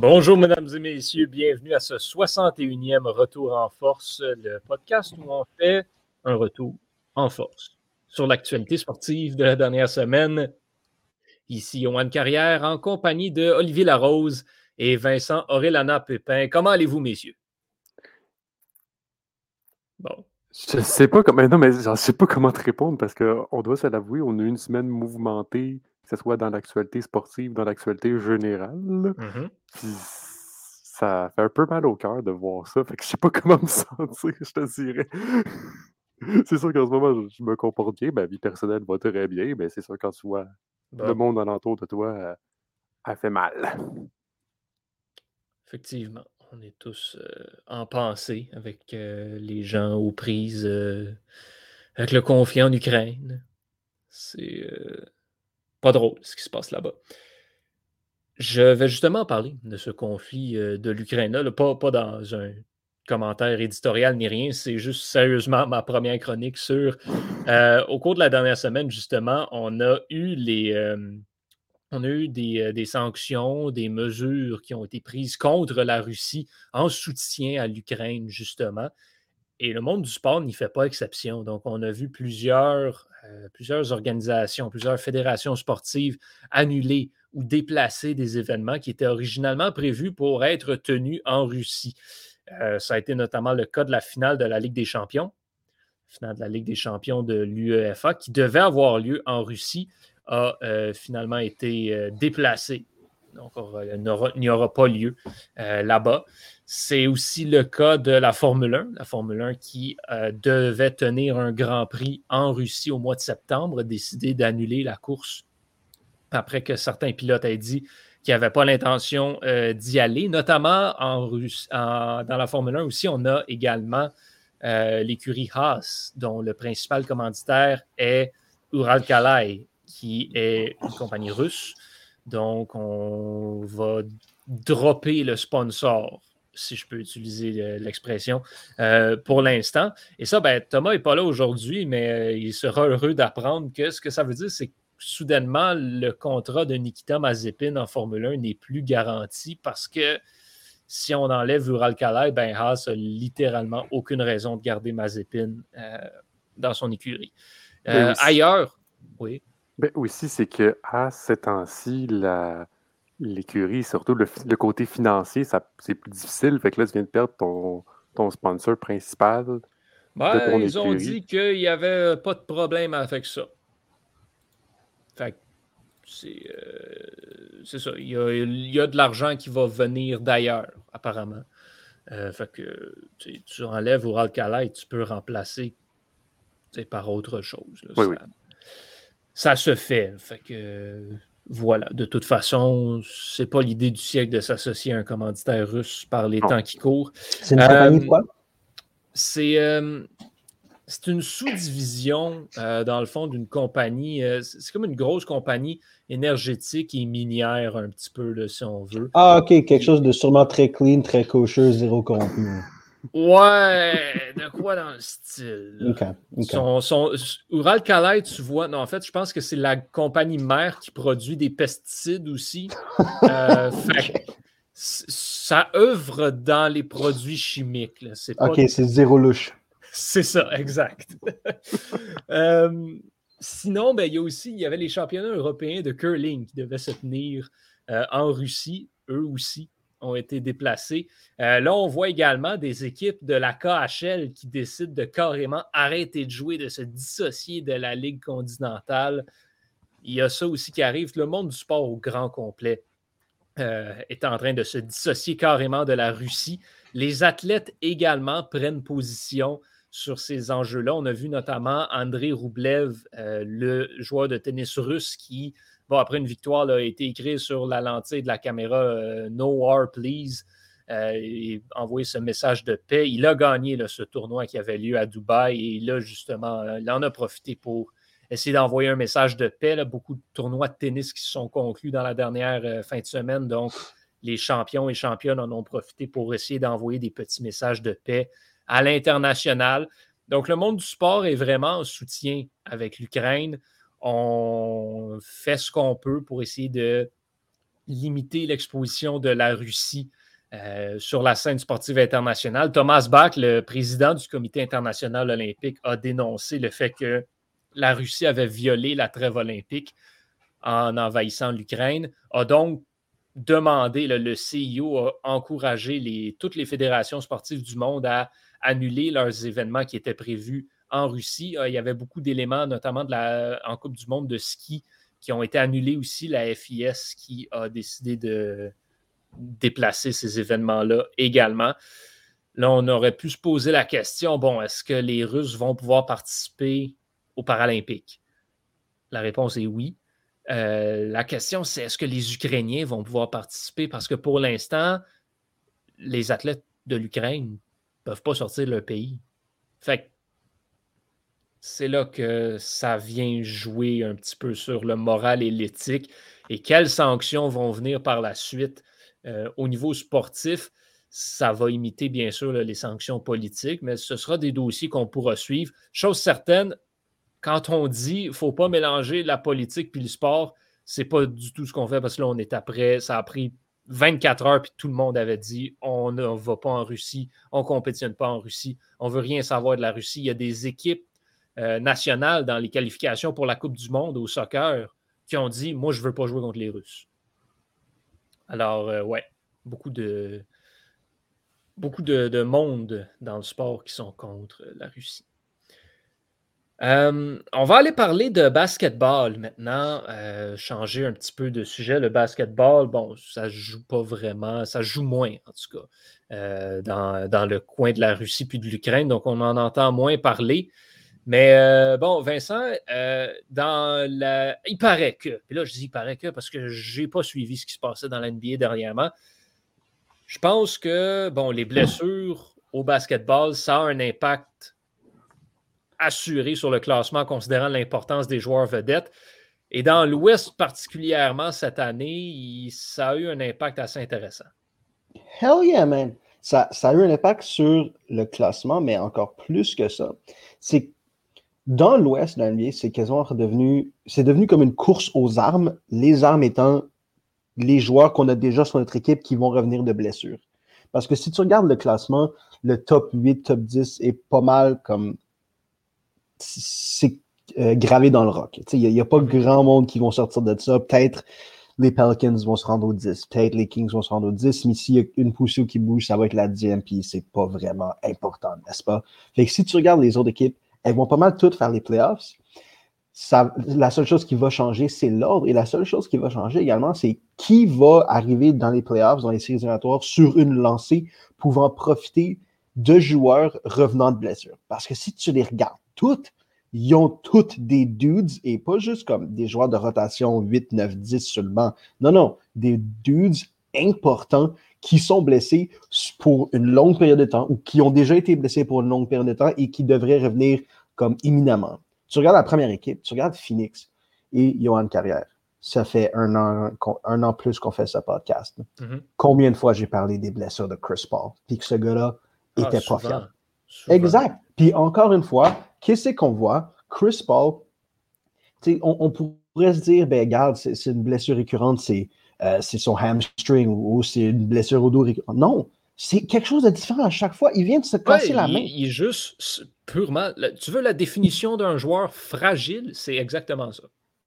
Bonjour, mesdames et messieurs. Bienvenue à ce 61e Retour en force, le podcast où on fait un retour en force sur l'actualité sportive de la dernière semaine. Ici, Yoann Carrière en compagnie de Olivier Larose et Vincent Aurélana Pépin. Comment allez-vous, messieurs? Bon. Je sais pas comment. Non, mais je sais pas comment te répondre parce qu'on doit se l'avouer, on a eu une semaine mouvementée que ce soit dans l'actualité sportive, dans l'actualité générale. Mmh ça fait un peu mal au cœur de voir ça. Fait que je sais pas comment me sentir, je te dirais. c'est sûr qu'en ce moment, je, me comporte bien. Ma vie personnelle va très bien, mais c'est sûr quand tu vois le monde alentour de toi, euh, elle fait mal. Effectivement, on est tous euh, en pensée avec euh, les gens aux prises, avec le conflit en Ukraine. C'est pas drôle ce qui se passe là-bas. Je vais justement parler de ce conflit euh, de l'Ukraine, pas, pas dans un commentaire éditorial ni rien, c'est juste sérieusement ma première chronique sur. Euh, au cours de la dernière semaine, justement, on a eu les. Euh, on a eu des, des, sanctions, des mesures qui ont été prises contre la Russie en soutien à l'Ukraine, justement. Et le monde du sport n'y fait pas exception. Donc, on a vu plusieurs plusieurs organisations, plusieurs fédérations sportives annuler ou déplacer des événements qui étaient originalement prévus pour être tenus en Russie. Euh, ça a été notamment le cas de la finale de la Ligue des champions, finale de la Ligue des champions de l'UEFA, qui devait avoir lieu en Russie, a euh, finalement été déplacée. Donc, il n'y aura pas lieu là-bas. C'est aussi le cas de la Formule 1. La Formule 1 qui euh, devait tenir un Grand Prix en Russie au mois de septembre a décidé d'annuler la course après que certains pilotes aient dit qu'ils n'avaient pas l'intention euh, d'y aller, notamment en, dans la Formule 1 aussi. On a également euh, l'écurie Haas, dont le principal commanditaire est Uralkalai, qui est une compagnie russe. Donc, on va dropper le sponsor si je peux utiliser l'expression, euh, pour l'instant. Et ça, ben, Thomas n'est pas là aujourd'hui, mais il sera heureux d'apprendre que ce que ça veut dire, c'est que soudainement, le contrat de Nikita Mazepin en Formule 1 n'est plus garanti parce que si on enlève Ural Khalai, ben Haas n'a littéralement aucune raison de garder Mazepin euh, dans son écurie. ailleurs, oui. Ben aussi, c'est que à ces temps-ci, la l'écurie, surtout le, côté financier, c'est plus difficile. Fait que là, tu viens de perdre ton, ton sponsor principal. Ben, ils ont dit qu'il n'y avait pas de problème avec ça. Fait c'est euh, ça. Il y, a, de l'argent qui va venir d'ailleurs, apparemment. Euh, fait que tu enlèves Oral et tu peux remplacer par autre chose. ça, ça, se fait. Fait que voilà, de toute façon, c'est pas l'idée du siècle de s'associer à un commanditaire russe par les temps qui courent. C'est une compagnie quoi? Euh, c'est une sous-division, euh, dans le fond, d'une compagnie. Euh, c'est comme une grosse compagnie énergétique et minière, un petit peu, si on veut. Ah, OK, quelque chose de sûrement très clean, très kosher, zéro contenu. Ouais, de quoi dans le style? Son, son, Ural Khaled, tu vois, non, en fait, je pense que c'est la compagnie mère qui produit des pesticides aussi. Euh, ça œuvre dans les produits chimiques. Là. Ok, c'est zéro louche. C'est ça, exact. Euh, sinon, ben, il y a aussi, il y avait les championnats européens de curling qui devaient se tenir euh, en Russie, eux aussi ont été déplacés. Euh, là, on voit également des équipes de la KHL qui décident de carrément arrêter de jouer, de se dissocier de la Ligue continentale. Il y a ça aussi qui arrive. Le monde du sport au grand complet est en train de se dissocier carrément de la Russie. Les athlètes également prennent position sur ces enjeux-là. On a vu notamment André Roublev, euh, le joueur de tennis russe, qui après une victoire, a été écrit sur la lentille de la caméra euh, No War, please. Euh, et envoyer ce message de paix. Il a gagné ce tournoi qui avait lieu à Dubaï et là, justement, il en a profité pour essayer d'envoyer un message de paix. Beaucoup de tournois de tennis qui se sont conclus dans la dernière fin de semaine. Donc, les champions et championnes en ont profité pour essayer d'envoyer des petits messages de paix à l'international. Donc, le monde du sport est vraiment en soutien avec l'Ukraine on fait ce qu'on peut pour essayer de limiter l'exposition de la Russie euh, sur la scène sportive internationale. Thomas Bach, le président du Comité international olympique, a dénoncé le fait que la Russie avait violé la trêve olympique en envahissant l'Ukraine, a donc demandé, le, CIO a encouragé toutes les fédérations sportives du monde à annuler leurs événements qui étaient prévus en Russie. Euh, il y avait beaucoup d'éléments, notamment en Coupe du monde de ski, qui ont été annulés aussi. La FIS qui a décidé de déplacer ces événements-là également. Là, on aurait pu se poser la question, bon, est-ce que les Russes vont pouvoir participer aux Paralympiques? La réponse est oui. Euh, la question, c'est est-ce que les Ukrainiens vont pouvoir participer? Parce que pour l'instant, les athlètes de l'Ukraine ne peuvent pas sortir leur pays. Fait c'est là que ça vient jouer un petit peu sur le moral et l'éthique et quelles sanctions vont venir par la suite euh, au niveau sportif. Ça va imiter bien sûr les sanctions politiques, mais ce sera des dossiers qu'on pourra suivre. Chose certaine, quand on dit qu'il ne faut pas mélanger la politique puis le sport, c'est pas du tout ce qu'on fait parce que là, on est après, ça a pris 24 heures, puis tout le monde avait dit on ne va pas en Russie, on ne compétitionne pas en Russie, on ne veut rien savoir de la Russie. Il y a des équipes euh, nationales dans les qualifications pour la Coupe du Monde au soccer qui ont dit Moi, je ne veux pas jouer contre les Russes. Alors, euh, ouais, beaucoup de beaucoup de, monde dans le sport qui sont contre la Russie. Euh, on va aller parler de basketball maintenant, euh, changer un petit peu de sujet. Le basketball, bon, ça joue pas vraiment, ça joue moins en tout cas euh, dans, le coin de la Russie puis de l'Ukraine, donc on en entend moins parler. Mais bon, Vincent, dans la... il paraît que, puis là je dis il paraît que parce que je n'ai pas suivi ce qui se passait dans la NBA dernièrement. Je pense que bon, les blessures au basketball, ça a un impact assuré sur le classement, considérant l'importance des joueurs vedettes. Et dans l'Ouest, particulièrement cette année, ça a eu un impact assez intéressant. Hell yeah, man! Ça, a eu un impact sur le classement, mais encore plus que ça. C'est dans l'Ouest de l'NBA, c'est quasiment devenu, c'est devenu comme une course aux armes, les armes étant les joueurs qu'on a déjà sur notre équipe qui vont revenir de blessure. Parce que si tu regardes le classement, le top 8, top 10 est pas mal comme c'est euh, gravé dans le rock. Il n'y a, pas grand monde qui vont sortir de ça. Peut-être les Pelicans vont se rendre au 10, peut-être les Kings vont se rendre au 10, mais s'il y a une poussée qui bouge, ça va être la 10 puis c'est pas vraiment important, n'est-ce pas? Fait que si tu regardes les autres équipes, elles vont pas mal toutes faire les playoffs. Ça, la seule chose qui va changer, c'est l'ordre. Et la seule chose qui va changer également, c'est qui va arriver dans les playoffs, dans les séries éliminatoires, sur une lancée, pouvant profiter de joueurs revenant de blessure. Parce que si tu les regardes toutes, ils ont toutes des dudes et pas juste comme des joueurs de rotation 8, 9, 10 seulement. Non, non, des dudes importants qui sont blessés pour une longue période de temps ou qui ont déjà été blessés pour une longue période de temps et qui devraient revenir comme imminemment. Tu regardes la première équipe, tu regardes Phoenix et Johan Carrière. Ça fait un an, un an plus qu'on fait ce podcast. Mm-hmm. Combien de fois j'ai parlé des blessures de Chris Paul, puis que ce gars-là ah, était pas fier. Exact. Puis encore une fois, qu'est-ce qu'on voit? Chris Paul, on, on, pourrait se dire, ben regarde, c'est une blessure récurrente, c'est euh, son hamstring ou, c'est une blessure au dos récurrente. Non, c'est quelque chose de différent à chaque fois. Il vient de se casser la main. Il, est juste purement. Tu veux la définition d'un joueur fragile? C'est exactement ça.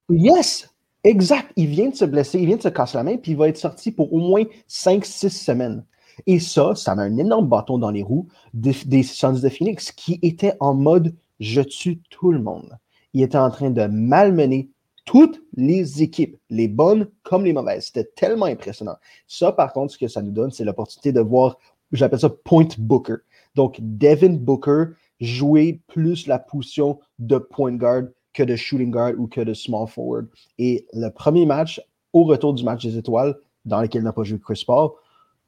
Yes! Exact. Il vient de se blesser, il vient de se casser la main, puis il va être sorti pour au moins 5-6 semaines. Et ça, ça met un énorme bâton dans les roues des, des de Phoenix qui étaient en mode je tue tout le monde. Il était en train de malmener toutes les équipes, les bonnes comme les mauvaises. C'était tellement impressionnant. Ça, par contre, ce que ça nous donne, c'est l'opportunité de voir, j'appelle ça point Booker. Donc, Devin Booker jouer plus la position de point guard que de shooting guard ou que de small forward. Et le premier match, au retour du match des étoiles, dans lequel n'a pas joué Chris Paul,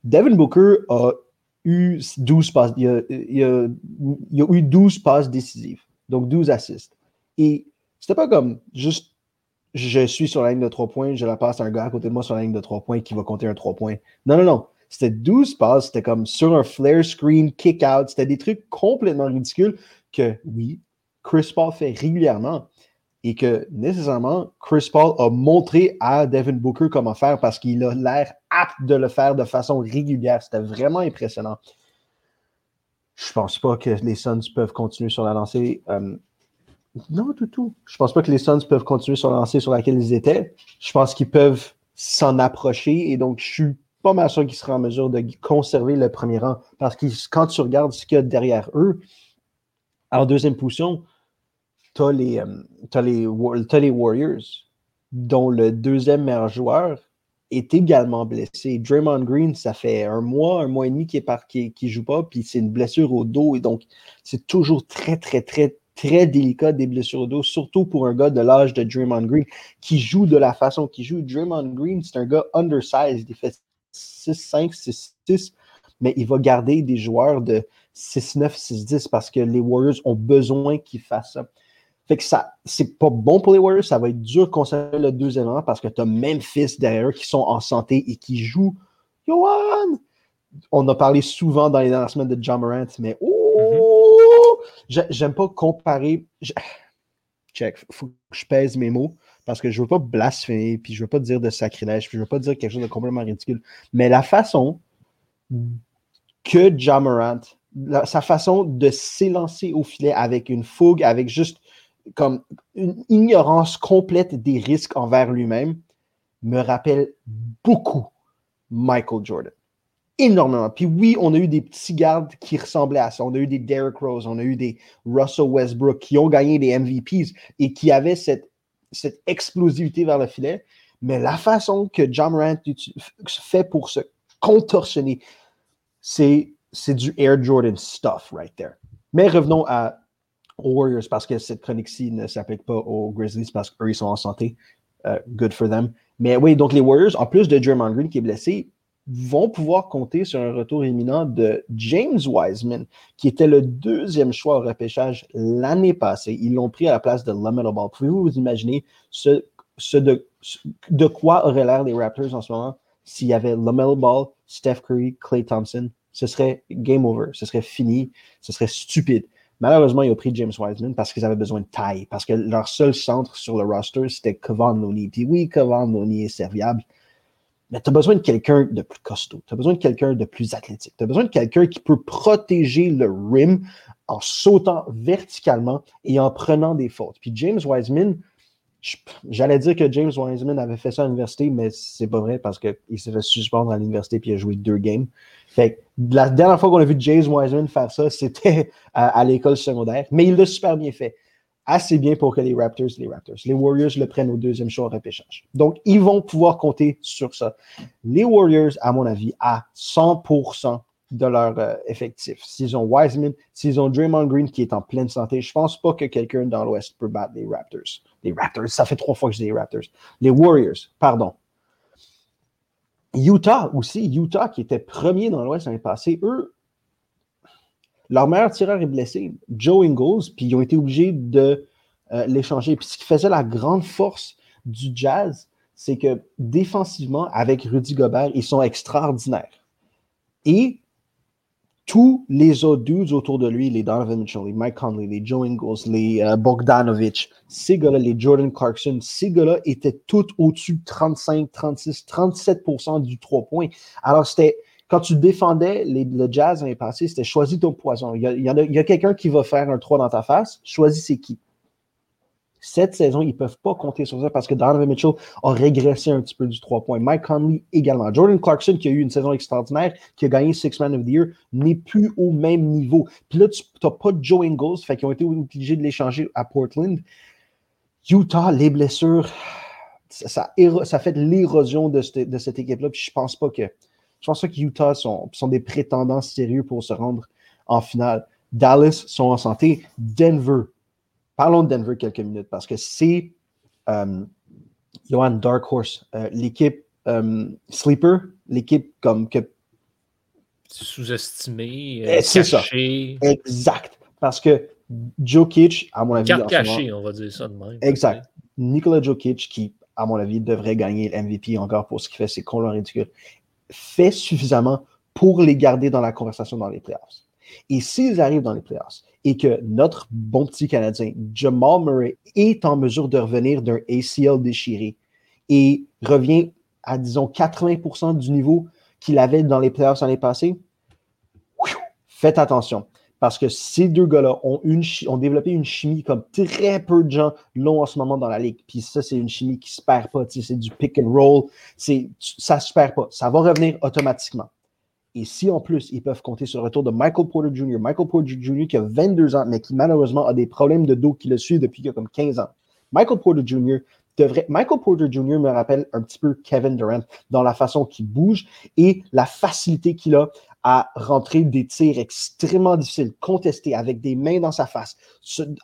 Devin Booker a eu 12 passes, il a, eu 12 passes décisives, donc 12 assists. Et c'était pas comme juste je suis sur la ligne de 3 points, je la passe à un gars à côté de moi sur la ligne de 3 points qui va compter un 3 points. Non, non, non. C'était 12 passes, c'était comme sur un flare screen, kick out, c'était des trucs complètement ridicules que oui, Chris Paul fait régulièrement. Et que nécessairement Chris Paul a montré à Devin Booker comment faire parce qu'il a l'air apte de le faire de façon régulière. C'était vraiment impressionnant. Je pense pas que les Suns peuvent continuer sur la lancée. Euh, non, du tout. Je pense pas que les Suns peuvent continuer sur la lancée sur laquelle ils étaient. Je pense qu'ils peuvent s'en approcher et donc je suis pas mal sûr qu'ils seraient en mesure de conserver le premier rang parce que quand tu regardes ce qu'il y a derrière eux, en deuxième position, tu as, les, euh, les, Warriors, dont le deuxième meilleur joueur est également blessé. Draymond Green, ça fait un mois, un mois et demi qu'il qui, joue pas, puis c'est une blessure au dos, et donc c'est toujours très, très, très, très délicat des blessures au dos, surtout pour un gars de l'âge de Draymond Green qui joue de la façon qu'il joue. Draymond Green, c'est un gars undersized, il fait 6-5, 6-6, mais il va garder des joueurs de 6-9, 6-10 parce que les Warriors ont besoin qu'ils fassent ça. Fait que ça, c'est pas bon pour les Warriors. Ça va être dur de conserver le deuxième rang parce que tu as Memphis derrière eux qui sont en santé et qui jouent. Johan! On a parlé souvent dans les dernières semaines de John Morant, mais oh! J'aime pas comparer. Check, faut que je pèse mes mots parce que je veux pas blasphémer, puis je veux pas dire de sacrilège, puis je veux pas dire quelque chose de complètement ridicule. Mais la façon que John Morant, sa façon de s'élancer au filet avec une fougue, avec juste comme une ignorance complète des risques envers lui-même me rappelle beaucoup Michael Jordan. Énormément. Puis oui, on a eu des petits gardes qui ressemblaient à ça. On a eu des Derrick Rose, on a eu des Russell Westbrook qui ont gagné des MVPs et qui avaient cette, explosivité vers le filet. Mais la façon que John Morant fait pour se contorsionner, c'est du Air Jordan stuff right there. Mais revenons à aux Warriors parce que cette chronique-ci ne s'applique pas aux Grizzlies parce qu'eux, ils sont en santé. Euh, good for them. Mais oui, donc les Warriors, en plus de Draymond Green qui est blessé, vont pouvoir compter sur un retour imminent de James Wiseman, qui était le deuxième choix au repêchage l'année passée. Ils l'ont pris à la place de Lamelo Ball. Pouvez-vous vous imaginer ce, ce de, de, quoi auraient l'air les Raptors en ce moment s'il y avait Lamelo Ball, Steph Curry, Clay Thompson? Ce serait game over, ce serait fini, ce serait stupide. Malheureusement, ils ont pris James Wiseman parce qu'ils avaient besoin de taille, parce que leur seul centre sur le roster, c'était Kevon Looney. Puis oui, Kevon Looney est serviable, mais tu as besoin de quelqu'un de plus costaud, tu as besoin de quelqu'un de plus athlétique, tu as besoin de quelqu'un qui peut protéger le rim en sautant verticalement et en prenant des fautes. Puis James Wiseman, J'allais dire que James Wiseman avait fait ça à l'université, mais c'est pas vrai parce qu'il s'est fait suspendre à l'université et il a joué deux games. Fait la dernière fois qu'on a vu James Wiseman faire ça, c'était à, l'école secondaire, mais il l'a super bien fait. Assez bien pour que les Raptors, les Raptors, les Warriors le prennent au deuxième choix au repêchage. Donc, ils vont pouvoir compter sur ça. Les Warriors, à mon avis, à 100% de leur euh, effectif. S'ils ont Wiseman, s'ils ont Draymond Green qui est en pleine santé, je pense pas que quelqu'un dans l'Ouest peut battre les Raptors. Les Raptors, ça fait trois fois que je dis les Raptors. Les Warriors, pardon. Utah aussi, Utah qui était premier dans l'Ouest l'année passée, eux, leur meilleur tireur est blessé, Joe Ingles, puis ils ont été obligés de euh, l'échanger. Puis ce qui faisait la grande force du Jazz, c'est que défensivement, avec Rudy Gobert, ils sont extraordinaires. Et tous les autres dudes autour de lui, les Donovan Mitchell, les Mike Conley, les Joe Ingles, les euh, Bogdanovich, ces gars-là, les Jordan Clarkson, ces gars-là étaient tous au-dessus de 35, 36, 37% du 3 points. Alors, c'était quand tu défendais le jazz l'année passée, c'était choisis ton poison. Il y a, a quelqu'un qui va faire un 3 dans ta face, choisis c'est qui. Cette saison, ils ne peuvent pas compter sur ça parce que Donovan Mitchell a régressé un petit peu du 3 points. Mike Conley également. Jordan Clarkson, qui a eu une saison extraordinaire, qui a gagné Six Man of the Year, n'est plus au même niveau. Puis là, tu n'as pas Joe Ingles, fait qu'ils ont été obligés de l'échanger à Portland. Utah, les blessures, ça, fait l'érosion de, cette équipe-là. Puis je pense pas que. Je pense pas que Utah sont des prétendants sérieux pour se rendre en finale. Dallas sont en santé. Denver, Parlons de Denver quelques minutes parce que c'est euh, Johan Dark Horse, euh, l'équipe euh, Sleeper, l'équipe comme que. Sous-estimé, eh, c'est ça. Exact. Parce que Jokic, à mon avis. Carte cachée, on va dire ça de même. Exact. Nikola Jokic, qui, à mon avis, devrait gagner l'MVP encore pour ce qu'il fait, c'est qu'on ridicule, fait suffisamment pour les garder dans la conversation dans les playoffs. Et s'ils arrivent dans les playoffs et que notre bon petit Canadien, Jamal Murray, est en mesure de revenir d'un ACL déchiré et revient à, disons, 80% du niveau qu'il avait dans les playoffs l'année passée, faites attention. Parce que ces deux gars-là ont, ont développé une chimie comme très peu de gens l'ont en ce moment dans la ligue. Puis ça, c'est une chimie qui ne se perd pas. C'est du pick and roll. Ça ne se perd pas. Ça va revenir automatiquement. Et si en plus, ils peuvent compter sur le retour de Michael Porter Jr., Michael Porter Jr. qui a 22 ans, mais qui malheureusement a des problèmes de dos qui le suivent depuis qu'il a comme 15 ans. Michael Porter Jr. devrait. Michael Porter Jr. me rappelle un petit peu Kevin Durant dans la façon qu'il bouge et la facilité qu'il a à rentrer des tirs extrêmement difficiles, contestés, avec des mains dans sa face,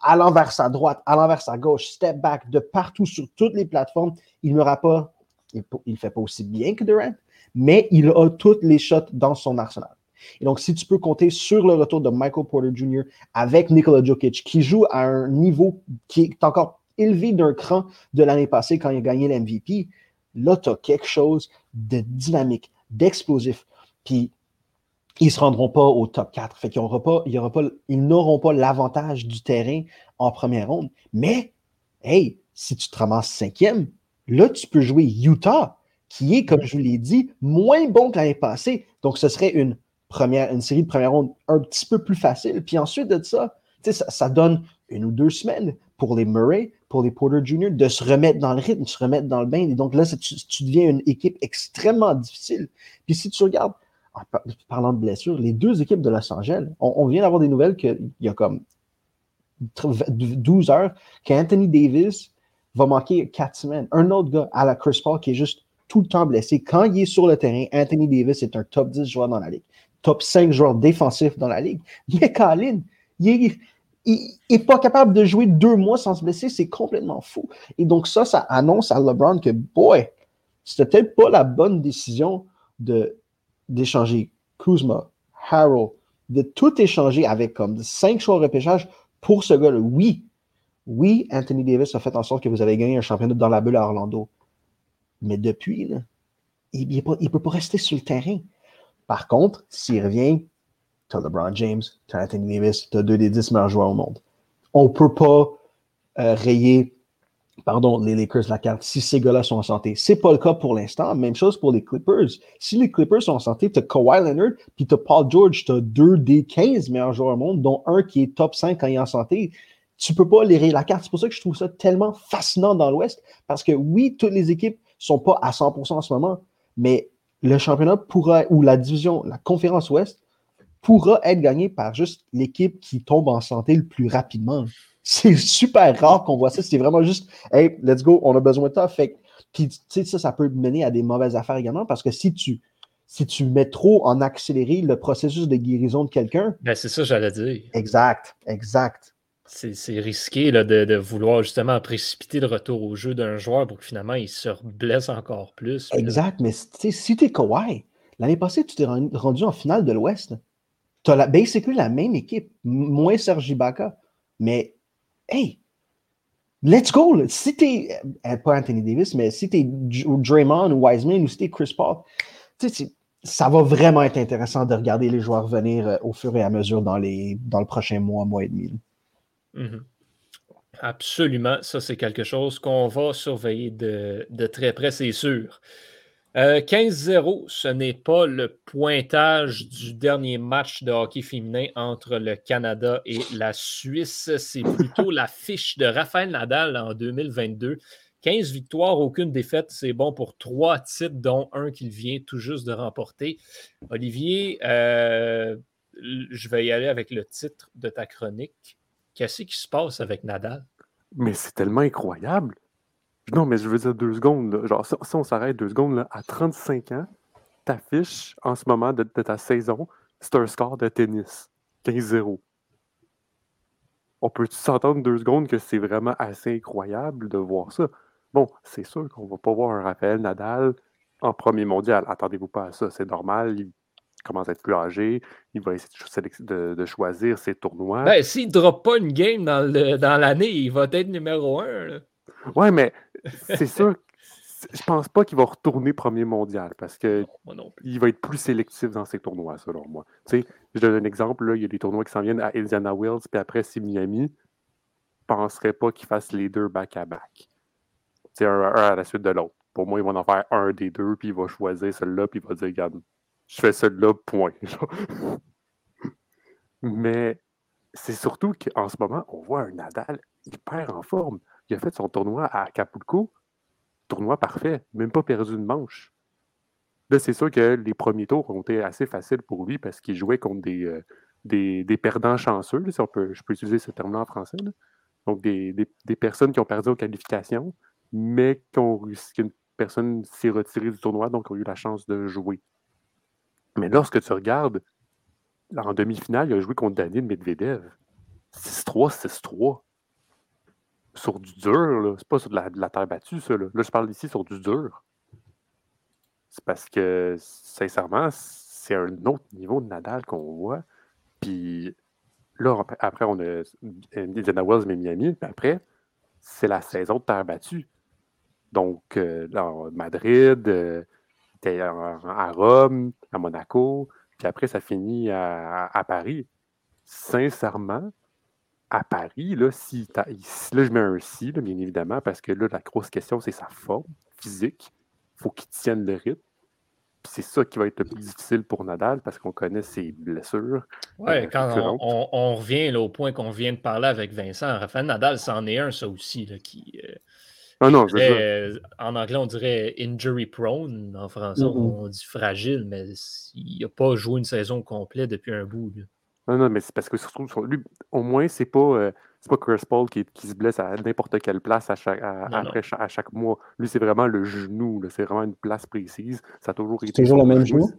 à l'envers sa droite, à l'envers sa gauche, step back, de partout sur toutes les plateformes. Il ne pas, il ne fait pas aussi bien que Durant, mais il a toutes les shots dans son arsenal. Et donc, si tu peux compter sur le retour de Michael Porter Jr. avec Nikola Jokic, qui joue à un niveau qui est encore élevé d'un cran de l'année passée quand il a gagné l'MVP, là, tu as quelque chose de dynamique, d'explosif. Puis, ils ne se rendront pas au top 4. Fait qu'ils ils n'auront pas l'avantage du terrain en première ronde. Mais, hey, si tu te ramasses cinquième, là, tu peux jouer Utah qui est, comme je vous l'ai dit, moins bon que l'année passée. Donc, ce serait une, première, une série de première ronde un petit peu plus facile. Puis ensuite de ça, ça, ça donne une ou deux semaines pour les Murray, pour les Porter Jr., de se remettre dans le rythme, de se remettre dans le bain. Et donc là, tu, tu, deviens une équipe extrêmement difficile. Puis si tu regardes, en parlant de blessures, les deux équipes de Los Angeles, on, on vient d'avoir des nouvelles qu'il y a comme 12 heures qu'Anthony Davis va manquer quatre semaines. Un autre gars à la Chris Paul qui est juste tout le temps blessé. Quand il est sur le terrain, Anthony Davis est un top 10 joueur dans la ligue, top 5 joueur défensif dans la ligue. Mais Colin, il n'est pas capable de jouer deux mois sans se blesser, c'est complètement fou. Et donc ça, ça annonce à LeBron que, boy, c'était peut-être pas la bonne décision d'échanger Kuzma, Harold, de tout échanger avec comme cinq choix de repêchage pour ce gars-là. Oui, oui, Anthony Davis a fait en sorte que vous avez gagné un championnat dans la bulle à Orlando. Mais depuis, il ne peut pas rester sur le terrain. Par contre, s'il revient, tu as LeBron James, tu as Anthony Davis, tu as deux des dix meilleurs joueurs au monde. On ne peut pas euh, rayer pardon, les Lakers la carte si ces gars-là sont en santé. Ce n'est pas le cas pour l'instant. Même chose pour les Clippers. Si les Clippers sont en santé, tu as Kawhi Leonard, puis tu as Paul George, tu as deux des 15 meilleurs joueurs au monde, dont un qui est top 5 quand il est en santé tu ne peux pas les rayer la carte. C'est pour ça que je trouve ça tellement fascinant dans l'Ouest, parce que oui, toutes les équipes sont pas à 100% en ce moment, mais le championnat pourra, ou la division, la conférence Ouest, pourra être gagné par juste l'équipe qui tombe en santé le plus rapidement. C'est super rare qu'on voit ça. C'est vraiment juste, hey, let's go, on a besoin de ça. Fait puis, tu sais, ça, ça peut mener à des mauvaises affaires également parce que si tu, si tu mets trop en accéléré le processus de guérison de quelqu'un. Ben, c'est ça, j'allais dire. Exact, exact c'est risqué de, vouloir justement précipiter le retour au jeu d'un joueur pour que finalement il se blesse encore plus. Exact, mais si tu es Kawhi, l'année passée, tu t'es rendu en finale de l'Ouest. Tu as la, la même équipe, moins Serge Ibaka. Mais, hey, let's go! Si tu es, euh, pas Anthony Davis, mais si tu es Draymond ou Wiseman ou si tu es Chris Paul, ça va vraiment être intéressant de regarder les joueurs venir euh, au fur et à mesure dans, les, dans le prochain mois, mois et demi. Mhm. Absolument, ça c'est quelque chose qu'on va surveiller de, très près, c'est sûr. 15-0, euh, ce n'est pas le pointage du dernier match de hockey féminin entre le Canada et la Suisse. C'est plutôt la fiche de Raphaël Nadal en 2022. 15 victoires, aucune défaite. C'est bon pour trois titres, dont un qu'il vient tout juste de remporter. Olivier, euh, je vais y aller avec le titre de ta chronique. Qu'est-ce qui se passe avec Nadal? Mais c'est tellement incroyable. Non, mais je veux dire deux secondes. Genre, si, on s'arrête deux secondes, là, à 35 ans, ta fiche en ce moment de, ta saison, c'est un score de tennis. 15-0. On peut s'entendre deux secondes que c'est vraiment assez incroyable de voir ça. Bon, c'est sûr qu'on va pas voir un Raphaël Nadal en premier mondial. Attendez-vous pas à ça, c'est normal commence à être plus âgé, il va essayer de, choisir ses tournois. Ben, s'il ne drop pas une game dans l'année, il va être numéro un. Ouais, mais c'est sûr, je pense pas qu'il va retourner premier mondial parce que il va être plus sélectif dans ses tournois, selon moi. Tu sais, je donne un exemple, là, il y a des tournois qui s'en viennent à Indiana Wells, puis après c'est Miami. Je penserais pas qu'il fasse les deux back-à-back. -back. Un, un, à la suite de l'autre. Pour moi, ils vont en faire un des deux, puis il va choisir celui-là, puis il va dire, regarde, je fais celui-là, point. Mais c'est surtout qu'en ce moment, on voit un Nadal hyper en forme. Il a fait son tournoi à Acapulco, tournoi parfait, même pas perdu une manche. Là, c'est sûr que les premiers tours ont été assez faciles pour lui parce qu'il jouait contre des, euh, des, perdants chanceux, si on peut, je peux utiliser ce terme-là en français. Donc, des, personnes qui ont perdu aux qualifications, mais qu'une personne s'est retirée du tournoi, donc ont eu la chance de jouer. Mais lorsque tu regardes, en demi-finale, il a joué contre Daniel Medvedev. 6-3, 6-3. Sur du dur, là. C'est pas sur de la, terre battue, ça. Là. je parle ici sur du dur. C'est parce que, sincèrement, c'est un autre niveau de Nadal qu'on voit. Puis là, après, on a Indiana Wells, mais Miami. Puis après, c'est la saison de terre battue. Donc, euh, Madrid, à Rome, à Monaco, puis après, ça finit à, Paris. Sincèrement, à Paris, là, si là, je mets un si, bien évidemment, parce que là, la grosse question, c'est sa forme physique. Il faut qu'il tienne le rythme. C'est ça qui va être le plus difficile pour Nadal parce qu'on connaît ses blessures. Oui, euh, quand on, revient là, au point qu'on vient de parler avec Vincent, Rafael Nadal, c'en est un, ça aussi, là, qui, euh, ah non, en anglais, on dirait injury prone. En français, on dit fragile, mais il n'a pas joué une saison complète depuis un bout. Non, non, mais c'est parce que surtout, lui, au moins, c'est pas, euh, pas Chris Paul qui, se blesse à n'importe quelle place à chaque, après, à chaque mois. Lui, c'est vraiment le genou. C'est vraiment une place précise. Ça a toujours été. toujours le même genou?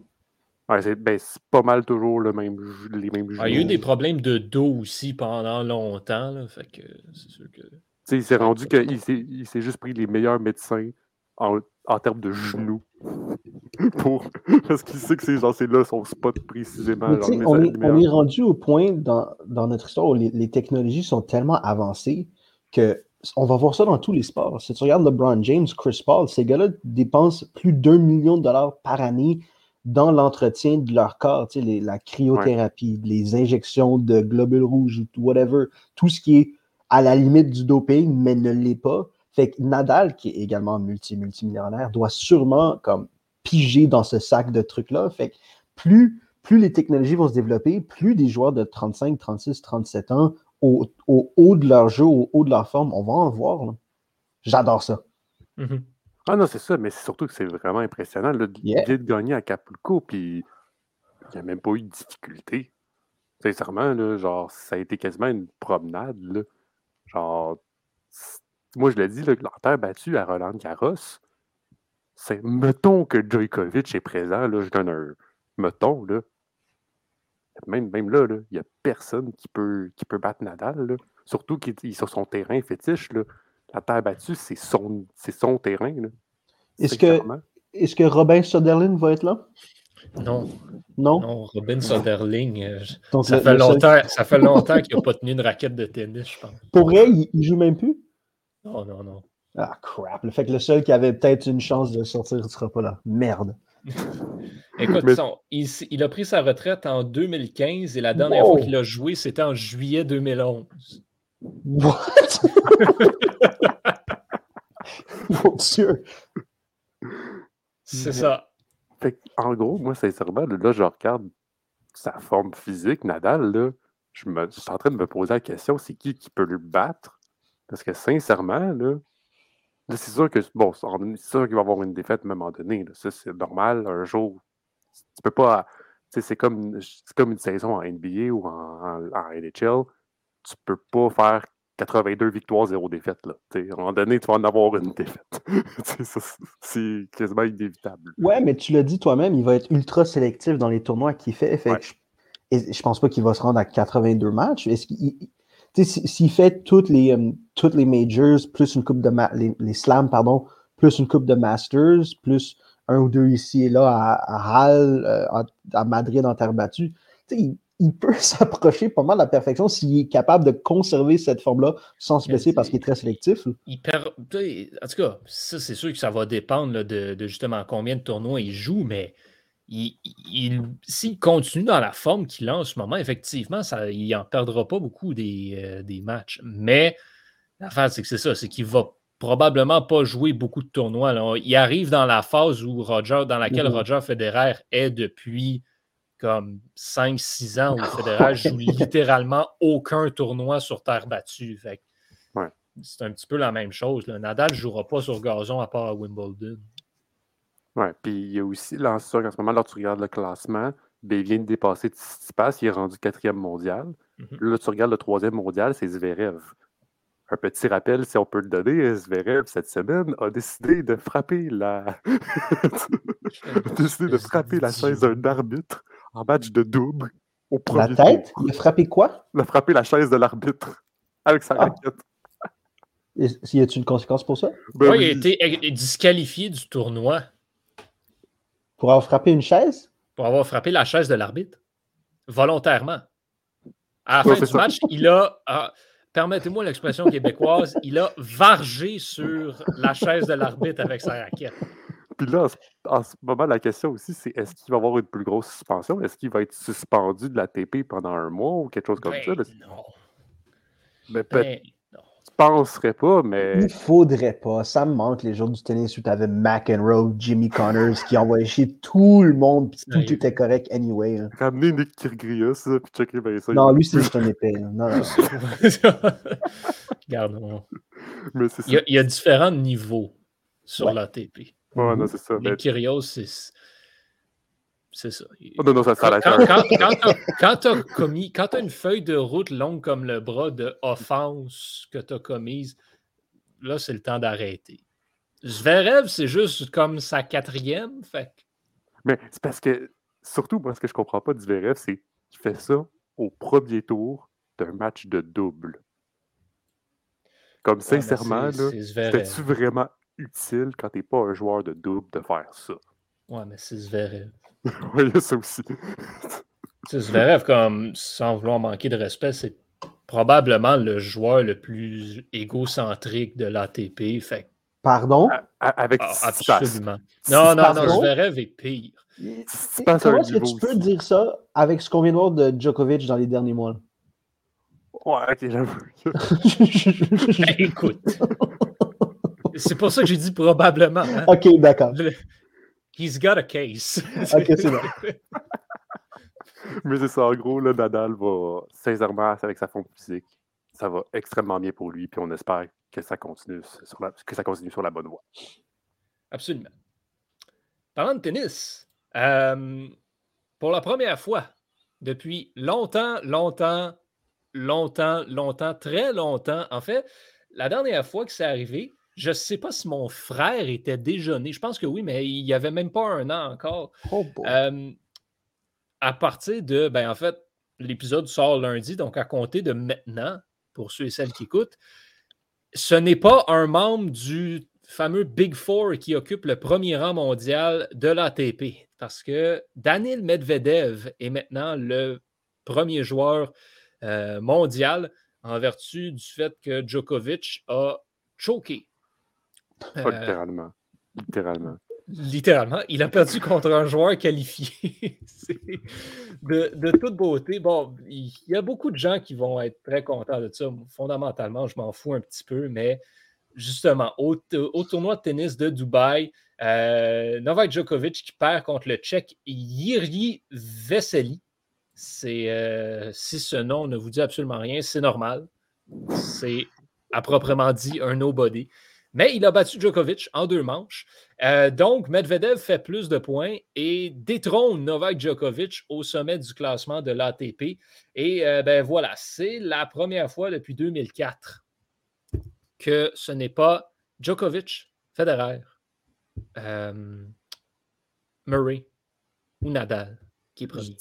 Ben, c'est pas mal toujours le même, les mêmes genoux. Ah, il y a eu des problèmes de dos aussi pendant longtemps. Là, fait que c'est sûr que il s'est rendu qu'il s'est juste pris les meilleurs médecins en, termes de genoux. Pour, parce qu'il sait que ces gens-là son spot précisément. on, est, rendu au point dans, notre histoire où les, technologies sont tellement avancées que on va voir ça dans tous les sports. Si tu regardes LeBron James, Chris Paul, ces gars-là dépensent plus d'un million de dollars par année dans l'entretien de leur corps, la cryothérapie, les injections de globules rouges, whatever, tout ce qui est à la limite du doping, mais ne l'est pas. Fait que Nadal, qui est également multi-multimillionnaire, doit sûrement comme piger dans ce sac de trucs-là. Fait que plus, plus les technologies vont se développer, plus des joueurs de 35, 36, 37 ans au, haut de leur jeu, au haut de leur forme, on va en voir. J'adore ça. Mm-hmm. Ah non, c'est ça, mais c'est surtout que c'est vraiment impressionnant. L'idée de gagner à Capulco, puis il n'y a même pas eu de difficulté. Sincèrement, là, genre, ça a été quasiment une promenade. Là. Genre, moi, je l'ai dit, là, terre battue à Roland Garros, c'est mettons que Djokovic est présent, là, je donne un mettons, là. Même, même là, il n'y a personne qui peut, qui peut battre Nadal, là. surtout qu'il est sur son terrain fétiche. Là. La terre battue, c'est son, son terrain. Est-ce que, est que Robin Soderlin va être là? Non. Non? Non, Robin Soderling, euh, ça, fait longtemps, ça fait longtemps qu'il n'a pas tenu une raquette de tennis, je pense. Pour vrai, il, ne joue même plus? Non, non, non. Ah, crap. Le fait que le seul qui avait peut-être une chance de sortir ne sera pas là. Merde. Écoute, il, a pris sa retraite en 2015 et la dernière fois qu'il a joué, c'était en juillet 2011. What? Mon Dieu! C'est ça en gros, moi, sincèrement, là, je regarde sa forme physique, Nadal, là, je, suis en train de me poser la question, c'est qui qui peut le battre? Parce que sincèrement, là, c'est sûr que bon, c'est sûr qu'il va avoir une défaite à un moment donné. Ça, c'est normal. Un jour, tu peux pas. C'est comme, comme une saison en NBA ou en, en NHL. Tu peux pas faire 82 victoires, 0 défaites. Là. à un moment donné, tu vas en avoir une défaite. c'est quasiment inévitable. Ouais, mais tu l'as dit toi-même, il va être ultra sélectif dans les tournois qu'il fait. fait je, et je pense pas qu'il va se rendre à 82 matchs. Est-ce s'il fait toutes les, euh, toutes les majors, plus une coupe de les, les, slams, pardon, plus une coupe de masters, plus un ou deux ici et là à, à Halle, euh, à Madrid en terre battue, il, il peut s'approcher pas mal de la perfection s'il est capable de conserver cette forme-là sans se blesser parce qu'il est très sélectif. Il perd, en tout cas, ça, c'est sûr que ça va dépendre de, justement combien de tournois il joue, mais s'il continue dans la forme qu'il a en ce moment, effectivement, ça, il n'en perdra pas beaucoup des, euh, des matchs. Mais l'affaire, c'est que c'est ça, c'est qu'il va probablement pas jouer beaucoup de tournois. Il arrive dans la phase où Roger, dans laquelle mm-hmm. Roger Federer est depuis comme 5-6 ans où Federer joue littéralement aucun tournoi sur terre battue. C'est un petit peu la même chose. Nadal ne jouera pas sur gazon à part à Wimbledon. Oui, puis il y a aussi, là, en ce moment, là, tu regardes le classement, ben, il vient de dépasser Tsitsipas, il est rendu quatrième mondial. Mm-hmm. Là, tu regardes le troisième mondial, c'est Zverev. Un petit rappel, si on peut le donner, Zverev, cette semaine, a décidé de frapper la. décidé de frapper la chaise d'un arbitre en match de double au premier La tête? Il a frappé quoi? Il a frappé la chaise de l'arbitre avec sa ah. raquette. Y a-t-il une conséquence pour ça? Ben oui, il a été disqualifié du tournoi. Pour avoir frappé une chaise? Pour avoir frappé la chaise de l'arbitre. Volontairement. À la fin du match, il a. Ah, permettez-moi l'expression québécoise, il a vargé sur la chaise de l'arbitre avec sa raquette. Puis là, en ce moment, la question aussi, c'est est-ce qu'il va avoir une plus grosse suspension? Est-ce qu'il va être suspendu de la TP pendant un mois ou quelque chose comme ça? Ben non. Mais ben, penserais pas, mais. Il faudrait pas. Ça me manque les jours du tennis où tu avais McEnroe, Jimmy Connors qui envoyaient chier tout le monde, puis tout était correct anyway. Ramener Nick Kyrgios, puis checker bien ça. Non, lui, c'est juste un épée. Non, non. Regarde, non. Mais il, y a, différents niveaux sur ouais. l'ATP. Ouais, non, c'est ça. Mais Kyrgios, c'est c'est ça. Oh, non, non, ça, ça quand, quand, quand tu as, une feuille de route longue comme le bras de offense que tu as commise, là, c'est le temps d'arrêter. Zverev, c'est juste comme sa quatrième. Fait. Mais c'est parce que, surtout, moi, ce que je comprends pas de Zverev, c'est qu'il fait ça au premier tour d'un match de double. Comme sincèrement, c'est-tu vraiment utile quand tu n'es pas un joueur de double de faire ça? Ouais, mais c'est Zverev. oui, ça aussi. Zverev, comme, sans vouloir manquer de respect, c'est probablement le joueur le plus égocentrique de l'ATP. Fait... Pardon? avec ah, Absolument. Non, non, non, Zverev est pire. Comment est-ce que tu peux dire ça avec ce qu'on vient de voir de Djokovic dans les derniers mois? Ouais, ok, j'avoue. Ben, écoute. C'est pour ça que j'ai dit probablement. Hein. Ok, d'accord. He's got a case. ok, c'est bon. Mais c'est ça, en gros, là, Nadal va sincèrement, avec sa forme physique, ça va extrêmement bien pour lui, puis on espère que ça continue sur la, que ça continue sur la bonne voie. Absolument. Parlant de tennis, euh, pour la première fois depuis longtemps, longtemps, longtemps, longtemps, très longtemps, en fait, la dernière fois que c'est arrivé, je ne sais pas si mon frère était déjeuné. Je pense que oui, mais il n'y avait même pas un an encore. Oh à partir de, ben en fait, l'épisode sort lundi, donc à compter de maintenant, pour ceux et celles qui écoutent, ce n'est pas un membre du fameux Big Four qui occupe le premier rang mondial de l'ATP. Parce que Daniel Medvedev est maintenant le premier joueur euh, mondial en vertu du fait que Djokovic a choqué pas euh, littéralement. Littéralement. Littéralement. Il a perdu contre un joueur qualifié. de, de, toute beauté. Bon, il y a beaucoup de gens qui vont être très contents de ça. Fondamentalement, je m'en fous un petit peu, mais justement, au, tournoi de tennis de Dubaï, euh, Novak Djokovic qui perd contre le Tchèque Yiri Veseli. C'est, euh, si ce nom ne vous dit absolument rien, c'est normal. C'est à proprement dit un nobody. Mais il a battu Djokovic en deux manches. Euh, donc, Medvedev fait plus de points et détrône Novak Djokovic au sommet du classement de l'ATP. Et euh, ben voilà, c'est la première fois depuis 2004 que ce n'est pas Djokovic, Federer, euh, Murray ou Nadal qui est premier.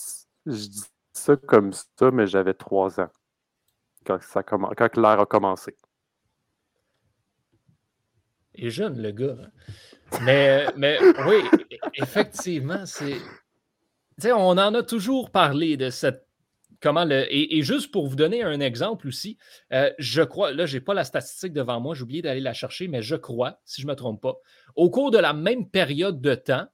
Je, dis ça comme ça, mais j'avais trois ans quand, ça, quand l'ère a commencé. Il est jeune, le gars. Hein. Mais, mais oui, effectivement, c'est. on en a toujours parlé de cette comment le. Et, juste pour vous donner un exemple aussi, euh, je crois, là, je n'ai pas la statistique devant moi, j'ai oublié d'aller la chercher, mais je crois, si je ne me trompe pas, au cours de la même période de temps,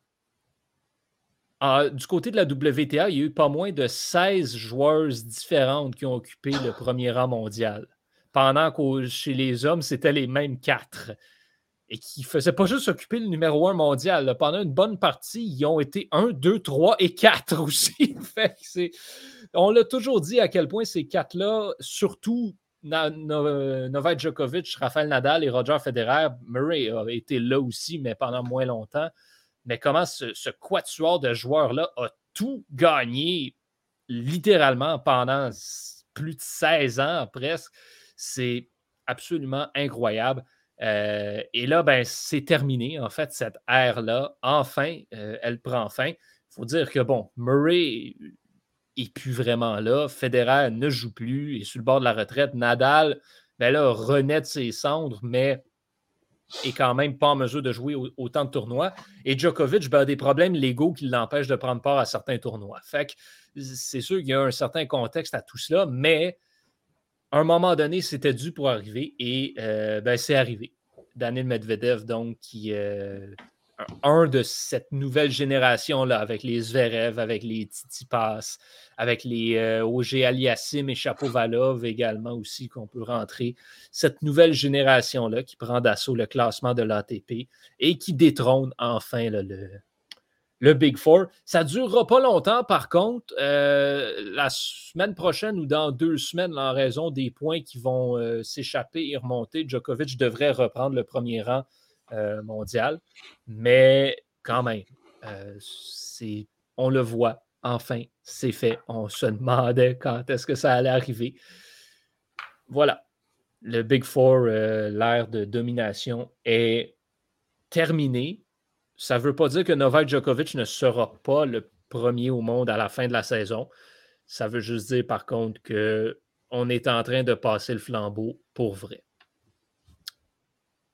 du côté de la WTA, il y a eu pas moins de 16 joueuses différentes qui ont occupé le premier rang mondial. Pendant que chez les hommes, c'était les mêmes quatre et qui ne faisaient pas juste occuper le numéro un mondial. Pendant une bonne partie, ils ont été 1, 2, 3 et 4 aussi. on l'a toujours dit à quel point ces quatre-là, surtout Novak Djokovic, Rafael Nadal et Roger Federer, Murray a été là aussi, mais pendant moins longtemps. Mais comment ce, ce quatuor de joueurs-là a tout gagné littéralement pendant plus de 16 ans presque, c'est absolument incroyable. Euh, et là, ben, c'est terminé, en fait, cette ère-là. Enfin, euh, elle prend fin. Il faut dire que, bon, Murray n'est plus vraiment là. Federer ne joue plus, est sur le bord de la retraite. Nadal, ben là, renaît de ses cendres, mais est quand même pas en mesure de jouer autant de tournois. Et Djokovic ben, a des problèmes légaux qui l'empêchent de prendre part à certains tournois. Fait que c'est sûr qu'il y a un certain contexte à tout cela, mais à un moment donné, c'était dû pour arriver et euh, ben, c'est arrivé. Daniel Medvedev, donc, qui est euh, un de cette nouvelle génération-là, avec les Zverev, avec les Titipas, avec les euh, OG Aliassim et Chapovalov également aussi, qu'on peut rentrer. Cette nouvelle génération-là qui prend d'assaut le classement de l'ATP et qui détrône enfin le, le Big Four. Ça ne durera pas longtemps, par contre. Euh, la semaine prochaine ou dans deux semaines, en raison des points qui vont euh, s'échapper et remonter, Djokovic devrait reprendre le premier rang euh, mondial. Mais quand même, on le voit. Enfin, c'est fait. On se demandait quand est-ce que ça allait arriver. Voilà. Le Big Four, l'ère de domination est terminée ça ne veut pas dire que Novak Djokovic ne sera pas le premier au monde à la fin de la saison. Ça veut juste dire, par contre, qu'on est en train de passer le flambeau pour vrai.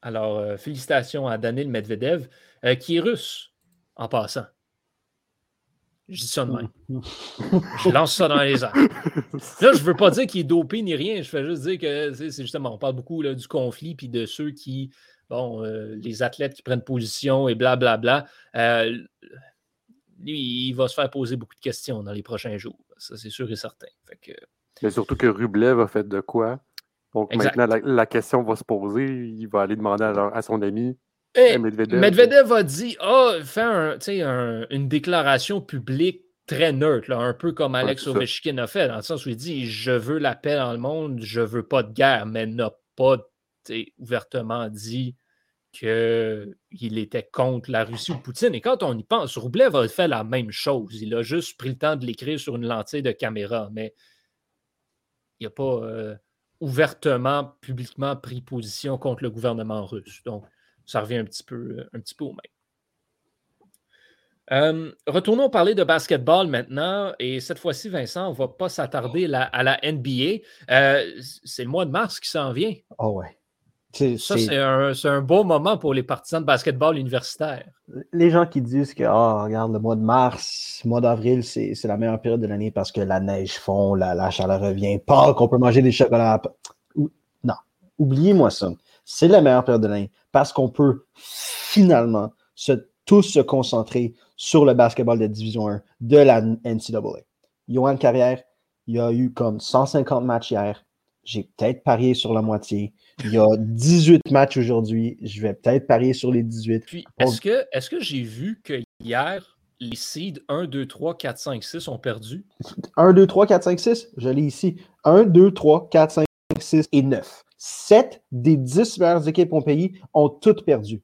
Alors, euh, félicitations à Daniel Medvedev, euh, qui est russe, en passant. Je dis ça de même. je lance ça dans les airs. Là, je ne veux pas dire qu'il est dopé ni rien. Je fais juste dire que c'est justement, on parle beaucoup du conflit puis de ceux qui bon, euh, les athlètes qui prennent position et blablabla, euh, lui, il va se faire poser beaucoup de questions dans les prochains jours. Ça, c'est sûr et certain. Mais surtout que Rublev a fait de quoi? Donc maintenant, la, question va se poser. Il va aller demander à, son ami. Medvedev. Medvedev a dit Ah, oh, fait une déclaration publique très neutre, un peu comme Alex Ovechkin a fait, dans le sens où il dit Je veux la paix dans le monde, je veux pas de guerre, mais n'a pas ouvertement dit qu'il était contre la Russie ou Poutine. Et quand on y pense, Roublev a fait la même chose. Il a juste pris le temps de l'écrire sur une lentille de caméra, mais il n'a pas euh, ouvertement, publiquement pris position contre le gouvernement russe. Donc, ça revient un petit peu, un petit peu au même. Euh, retournons parler de basketball maintenant. Et cette fois-ci, Vincent, on ne va pas s'attarder à la NBA. Euh, c'est le mois de mars qui s'en vient. Oh ouais. Ça, c'est un, beau moment pour les partisans de basketball universitaire. Les gens qui disent que, oh, regarde, le mois de mars, le mois d'avril, c'est la meilleure période de l'année parce que la neige fond, la, chaleur revient, pas qu'on peut manger des chocolats. Non, oubliez-moi ça. C'est la meilleure période de l'année parce qu'on peut finalement se, tous se concentrer sur le basketball de Division 1 de la NCAA. Johan Carrière, il y a eu comme 150 matchs hier. J'ai peut-être parié sur la moitié. Il y a 18 matchs aujourd'hui. Je vais peut-être parier sur les 18. Puis, est-ce que, est que j'ai vu que hier, les seeds 1, 2, 3, 4, 5, 6 ont perdu? 1, 2, 3, 4, 5, 6. Je l'ai ici. 1, 2, 3, 4, 5, 6 et 9. 7 des 10 meilleures équipes au pays ont toutes perdu.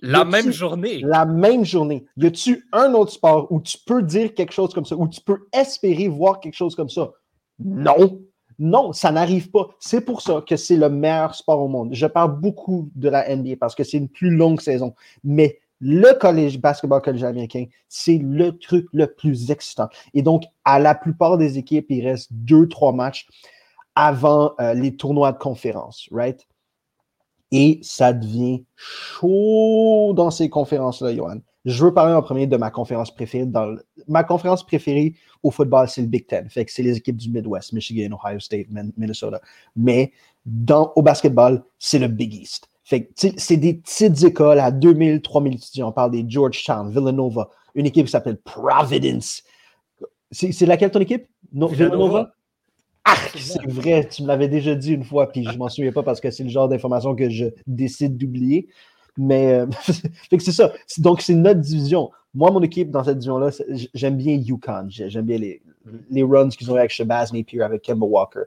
La même journée. La même journée. Y a-tu un autre sport où tu peux dire quelque chose comme ça, où tu peux espérer voir quelque chose comme ça? Non. Non, ça n'arrive pas. C'est pour ça que c'est le meilleur sport au monde. Je parle beaucoup de la NBA parce que c'est une plus longue saison. Mais le collège basketball collège américain, c'est le truc le plus excitant. Et donc, à la plupart des équipes, il reste deux, trois matchs avant euh, les tournois de conférence, right? Et ça devient chaud dans ces conférences-là, Johan. Je veux parler en premier de ma conférence préférée. Dans Ma conférence préférée au football, c'est le Big Ten. Fait que c'est les équipes du Midwest, Michigan, Ohio State, Minnesota. Mais dans, au basketball, c'est le Big East. Fait que c'est des petites écoles à 2000, 3000 étudiants. On parle des Georgetown, Villanova, une équipe qui s'appelle Providence. C'est laquelle ton équipe? Villanova? Ah, c'est vrai, tu me l'avais déjà dit une fois, puis je m'en souviens pas parce que c'est le genre d'information que je décide d'oublier. Mais euh, c'est ça. Donc, c'est notre division. Moi, mon équipe dans cette division-là, j'aime bien Yukon. J'aime bien les, les runs qu'ils ont avec Shabazz Napier, avec Kemba Walker.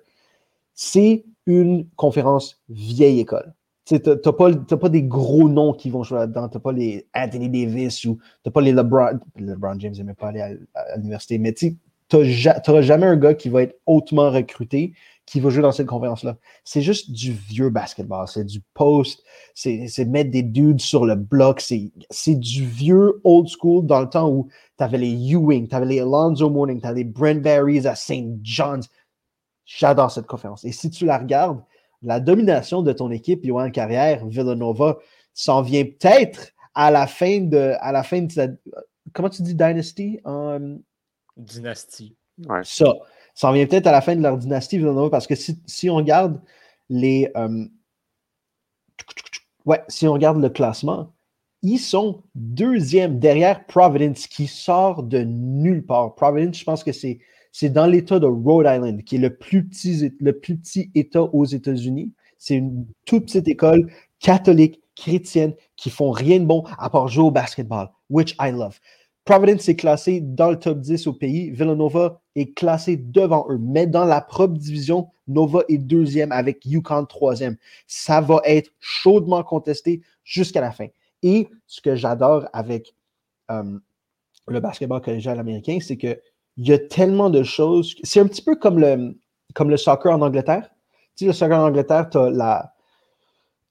C'est une conférence vieille école. Tu n'as pas, pas, des gros noms qui vont jouer là-dedans. Tu n'as pas les Anthony Davis ou tu n'as pas les LeBron. LeBron James n'aimait pas aller à, l'université, mais tu n'auras jamais un gars qui va être hautement recruté qui va jouer dans cette conférence-là. C'est juste du vieux basketball. C'est du post, c'est mettre des dudes sur le bloc. C'est du vieux old school dans le temps où tu avais les Ewing, tu avais les Alonzo Mourning, tu avais les Brent Berries à St. John's. J'adore cette conférence. Et si tu la regardes, la domination de ton équipe, Johan Carrière, Villanova, s'en vient peut-être à la fin de à la fin de cette, comment tu dis dynasty? Dynastie ouais. ça ça en vient peut-être à la fin de leur dynastie Villanova, parce que si, on regarde les. Euh, ouais, si on regarde le classement, ils sont deuxième derrière Providence qui sort de nulle part. Providence, je pense que c'est, c'est dans l'État de Rhode Island, qui est le plus petit, le plus petit État aux États-Unis. C'est une toute petite école catholique, chrétienne, qui font rien de bon à part jouer au basketball, which I love. Providence est classé dans le top 10 au pays. Villanova est classé devant eux. Mais dans la propre division, Nova est deuxième avec Yukon troisième. Ça va être chaudement contesté jusqu'à la fin. Et ce que j'adore avec euh, le basketball collégial américain, c'est qu'il y a tellement de choses. C'est un petit peu comme le, comme le soccer en Angleterre. Tu sais, le soccer en Angleterre, tu as, la,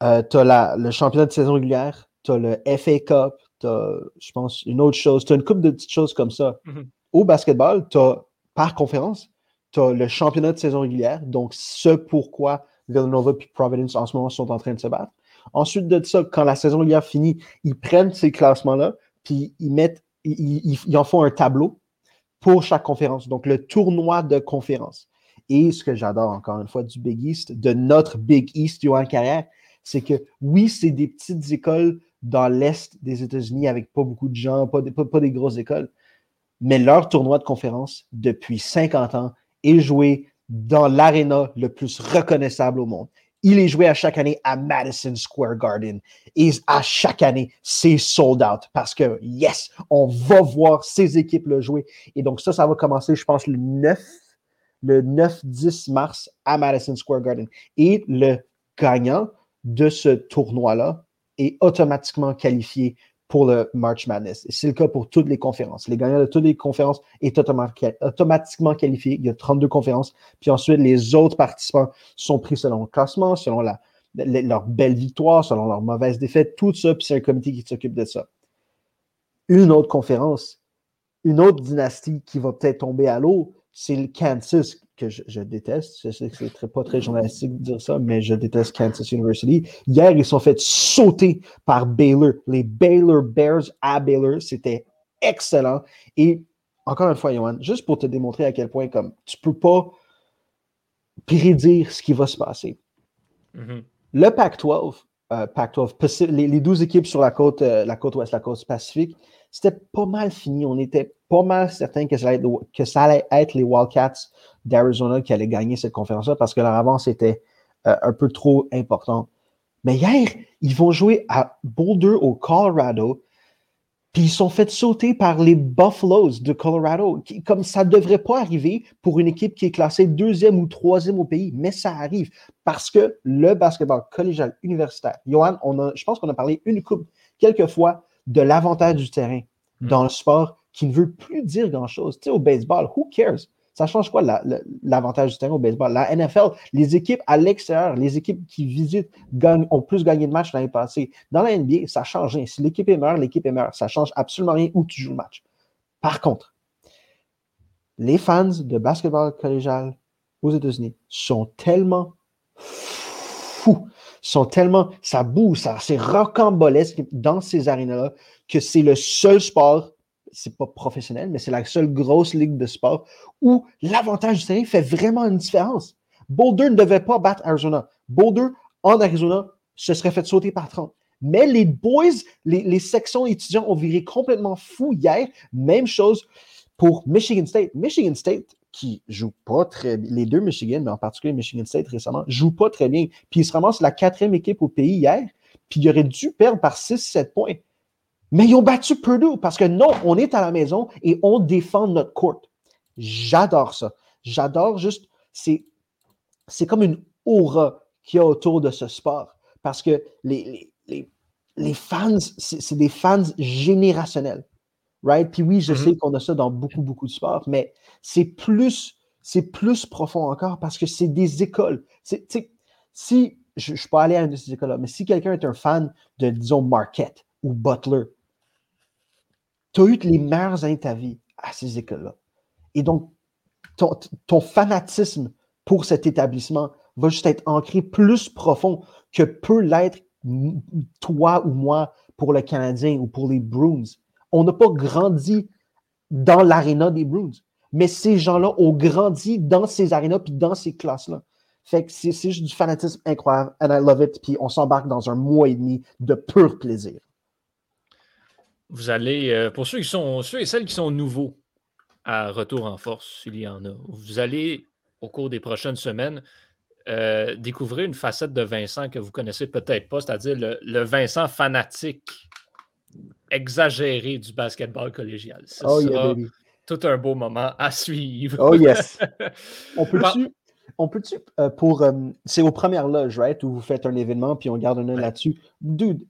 euh, as le championnat de saison régulière, tu as le FA Cup, je pense, une autre chose. Tu as une couple de petites choses comme ça. Mm-hmm. Au basketball, tu as, par conférence, tu as le championnat de saison régulière, donc ce pourquoi Villanova et Providence en ce moment sont en train de se battre. Ensuite de ça, quand la saison régulière finit, ils prennent ces classements-là, puis ils mettent, ils, en font un tableau pour chaque conférence. Donc, le tournoi de conférence. Et ce que j'adore encore une fois du Big East, de notre Big East en carrière, c'est que oui, c'est des petites écoles dans l'Est des États-Unis avec pas beaucoup de gens, pas, des grosses écoles. Mais leur tournoi de conférence, depuis 50 ans, est joué dans l'aréna le plus reconnaissable au monde. Il est joué à chaque année à Madison Square Garden. Et à chaque année, c'est sold out parce que, yes, on va voir ces équipes le jouer. Et donc, ça, ça va commencer, je pense, le 9, le 9-10 mars à Madison Square Garden. Et le gagnant de ce tournoi-là est automatiquement qualifié pour le March Madness. C'est le cas pour toutes les conférences. Les gagnants de toutes les conférences est automatiquement qualifié. Il y a 32 conférences. Puis ensuite, les autres participants sont pris selon le classement, selon leur belle victoire, selon leur mauvaise défaite, tout ça. Puis c'est un comité qui s'occupe de ça. Une autre conférence, une autre dynastie qui va peut-être tomber à l'eau, c'est le Kansas que je, déteste. Je sais que c'est pas très journalistique de dire ça, mais je déteste Kansas University. Hier, ils sont fait sauter par Baylor. Les Baylor Bears à Baylor, c'était excellent. Et encore une fois, Johan, juste pour te démontrer à quel point comme tu peux pas prédire ce qui va se passer. Mm-hmm. Le Pac-12, euh, Pac-12, les, 12 équipes sur la côte, euh, la côte ouest, la côte pacifique, c'était pas mal fini. On était pas mal certain que ça allait être, les Wildcats d'Arizona qui allaient gagner cette conférence-là parce que leur avance était euh, un peu trop importante. Mais hier, ils vont jouer à Boulder au Colorado, puis ils sont fait sauter par les Buffaloes de Colorado. comme ça ne devrait pas arriver pour une équipe qui est classée deuxième ou troisième au pays, mais ça arrive parce que le basketball collégial universitaire, Johan, on a, je pense qu'on a parlé une coupe, quelques fois de l'avantage du terrain dans le sport qui ne veut plus dire grand-chose. Tu sais, au baseball, who cares? Ça change quoi l'avantage du terrain au baseball? La NFL, les équipes à l'extérieur, les équipes qui visitent ont plus gagné de matchs l'année passée. Dans la NBA, ça change rien. Si l'équipe est meilleure, l'équipe est meilleure. Ça change absolument rien où tu joues le match. Par contre, les fans de basketball collégial aux États-Unis sont tellement fous, sont tellement, ça bouge, ça, c'est rocambolesque dans ces arénas-là que c'est le seul sport, c'est pas professionnel, mais c'est la seule grosse ligue de sport où l'avantage du terrain fait vraiment une différence. Boulder ne devait pas battre Arizona. Boulder, en Arizona, se serait fait sauter par 30. Mais les boys, les, sections étudiants ont viré complètement fou hier. Même chose pour Michigan State. Michigan State, qui joue pas très bien, les deux Michigan, mais en particulier Michigan State récemment, joue pas très bien. Puis ils se ramassent la quatrième équipe au pays hier, puis ils auraient dû perdre par 6-7 points. Mais ils ont battu Purdue parce que non, on est à la maison et on défend notre court. J'adore ça. J'adore juste, c'est, c'est comme une aura qu'il y a autour de ce sport parce que les, les, les, fans, c'est, des fans générationnels. Right? Puis oui, je mm-hmm. sais qu'on a ça dans beaucoup, beaucoup de sports, mais c'est plus, c'est plus profond encore parce que c'est des écoles. si je ne suis pas allé à une de ces écoles-là, mais si quelqu'un est un fan de, disons, Marquette ou Butler, tu as eu les meilleures années ta vie à ces écoles-là. Et donc, ton, ton, fanatisme pour cet établissement va juste être ancré plus profond que peut l'être toi ou moi pour le Canadien ou pour les Bruins. On n'a pas grandi dans l'aréna des Bruins. Mais ces gens-là ont grandi dans ces arénas puis dans ces classes-là. Fait que c'est juste du fanatisme incroyable. And I love it. Puis on s'embarque dans un mois et demi de pur plaisir. Vous allez, euh, pour ceux, qui sont, ceux et celles qui sont nouveaux à Retour en Force, s'il y en a, vous allez, au cours des prochaines semaines, euh, découvrir une facette de Vincent que vous connaissez peut-être pas, c'est-à-dire le, le, Vincent fanatique exagéré du basketball collégial. oh, yeah, tout un beau moment à suivre. Oh yes. on peut-tu, on peut euh, pour, euh, c'est aux premières loges, right, où vous faites un événement puis on garde un œil là-dessus. Dude,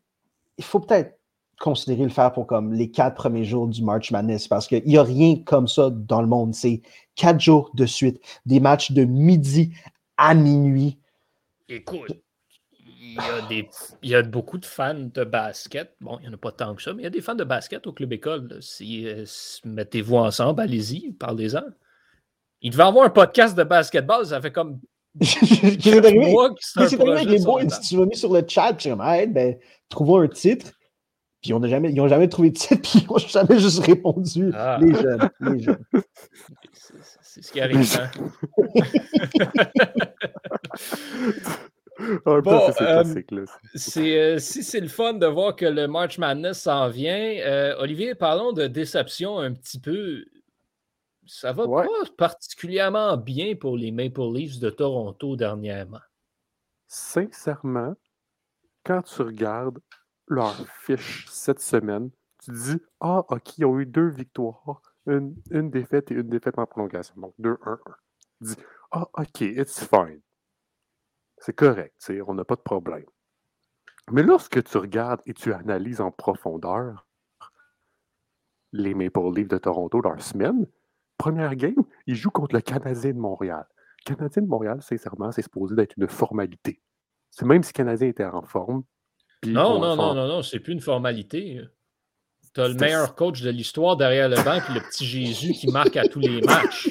il faut peut-être considérer le faire pour comme les quatre premiers jours du March Madness parce qu'il n'y a rien comme ça dans le monde. C'est quatre jours de suite, des matchs de midi à minuit. Écoute, il y, a des, il y a beaucoup de fans de basket. Bon, il n'y en a pas tant que ça, mais il y a des fans de basket au Club École. Si, euh, mettez-vous ensemble, allez-y, parlez-en. Il devait avoir un podcast de basketball, ça fait comme. c'est arrivé avec les boys, tu m'as mis sur le chat, comme, hey, ben, trouvons un titre. Puis on jamais, ils n'ont jamais trouvé de titre, puis ils n'ont jamais juste répondu. Ah. Les jeunes, les jeunes. C'est ce qui arrive. Hein? bon, euh, euh, si c'est le fun de voir que le March Madness s'en vient, euh, Olivier, parlons de déception un petit peu. Ça va pas particulièrement bien pour les Maple Leafs de Toronto dernièrement. Sincèrement, quand tu regardes leur fiche cette semaine, tu dis Ah, OK, ils ont eu deux victoires, une, une défaite et une défaite en prolongation. Donc 2-1-1. Tu dis Ah, OK, it's fine. C'est correct, on n'a pas de problème. Mais lorsque tu regardes et tu analyses en profondeur les Maple Leafs de Toronto leur semaine, première game, ils jouent contre le Canadien de Montréal. Le Canadien de Montréal, sincèrement, c'est supposé d'être une formalité. C'est même si le Canadien était en forme. Non, non, non, non, non, c'est plus une formalité. Tu as le meilleur coach de l'histoire derrière le banc, puis le petit Jésus qui marque à tous les matchs.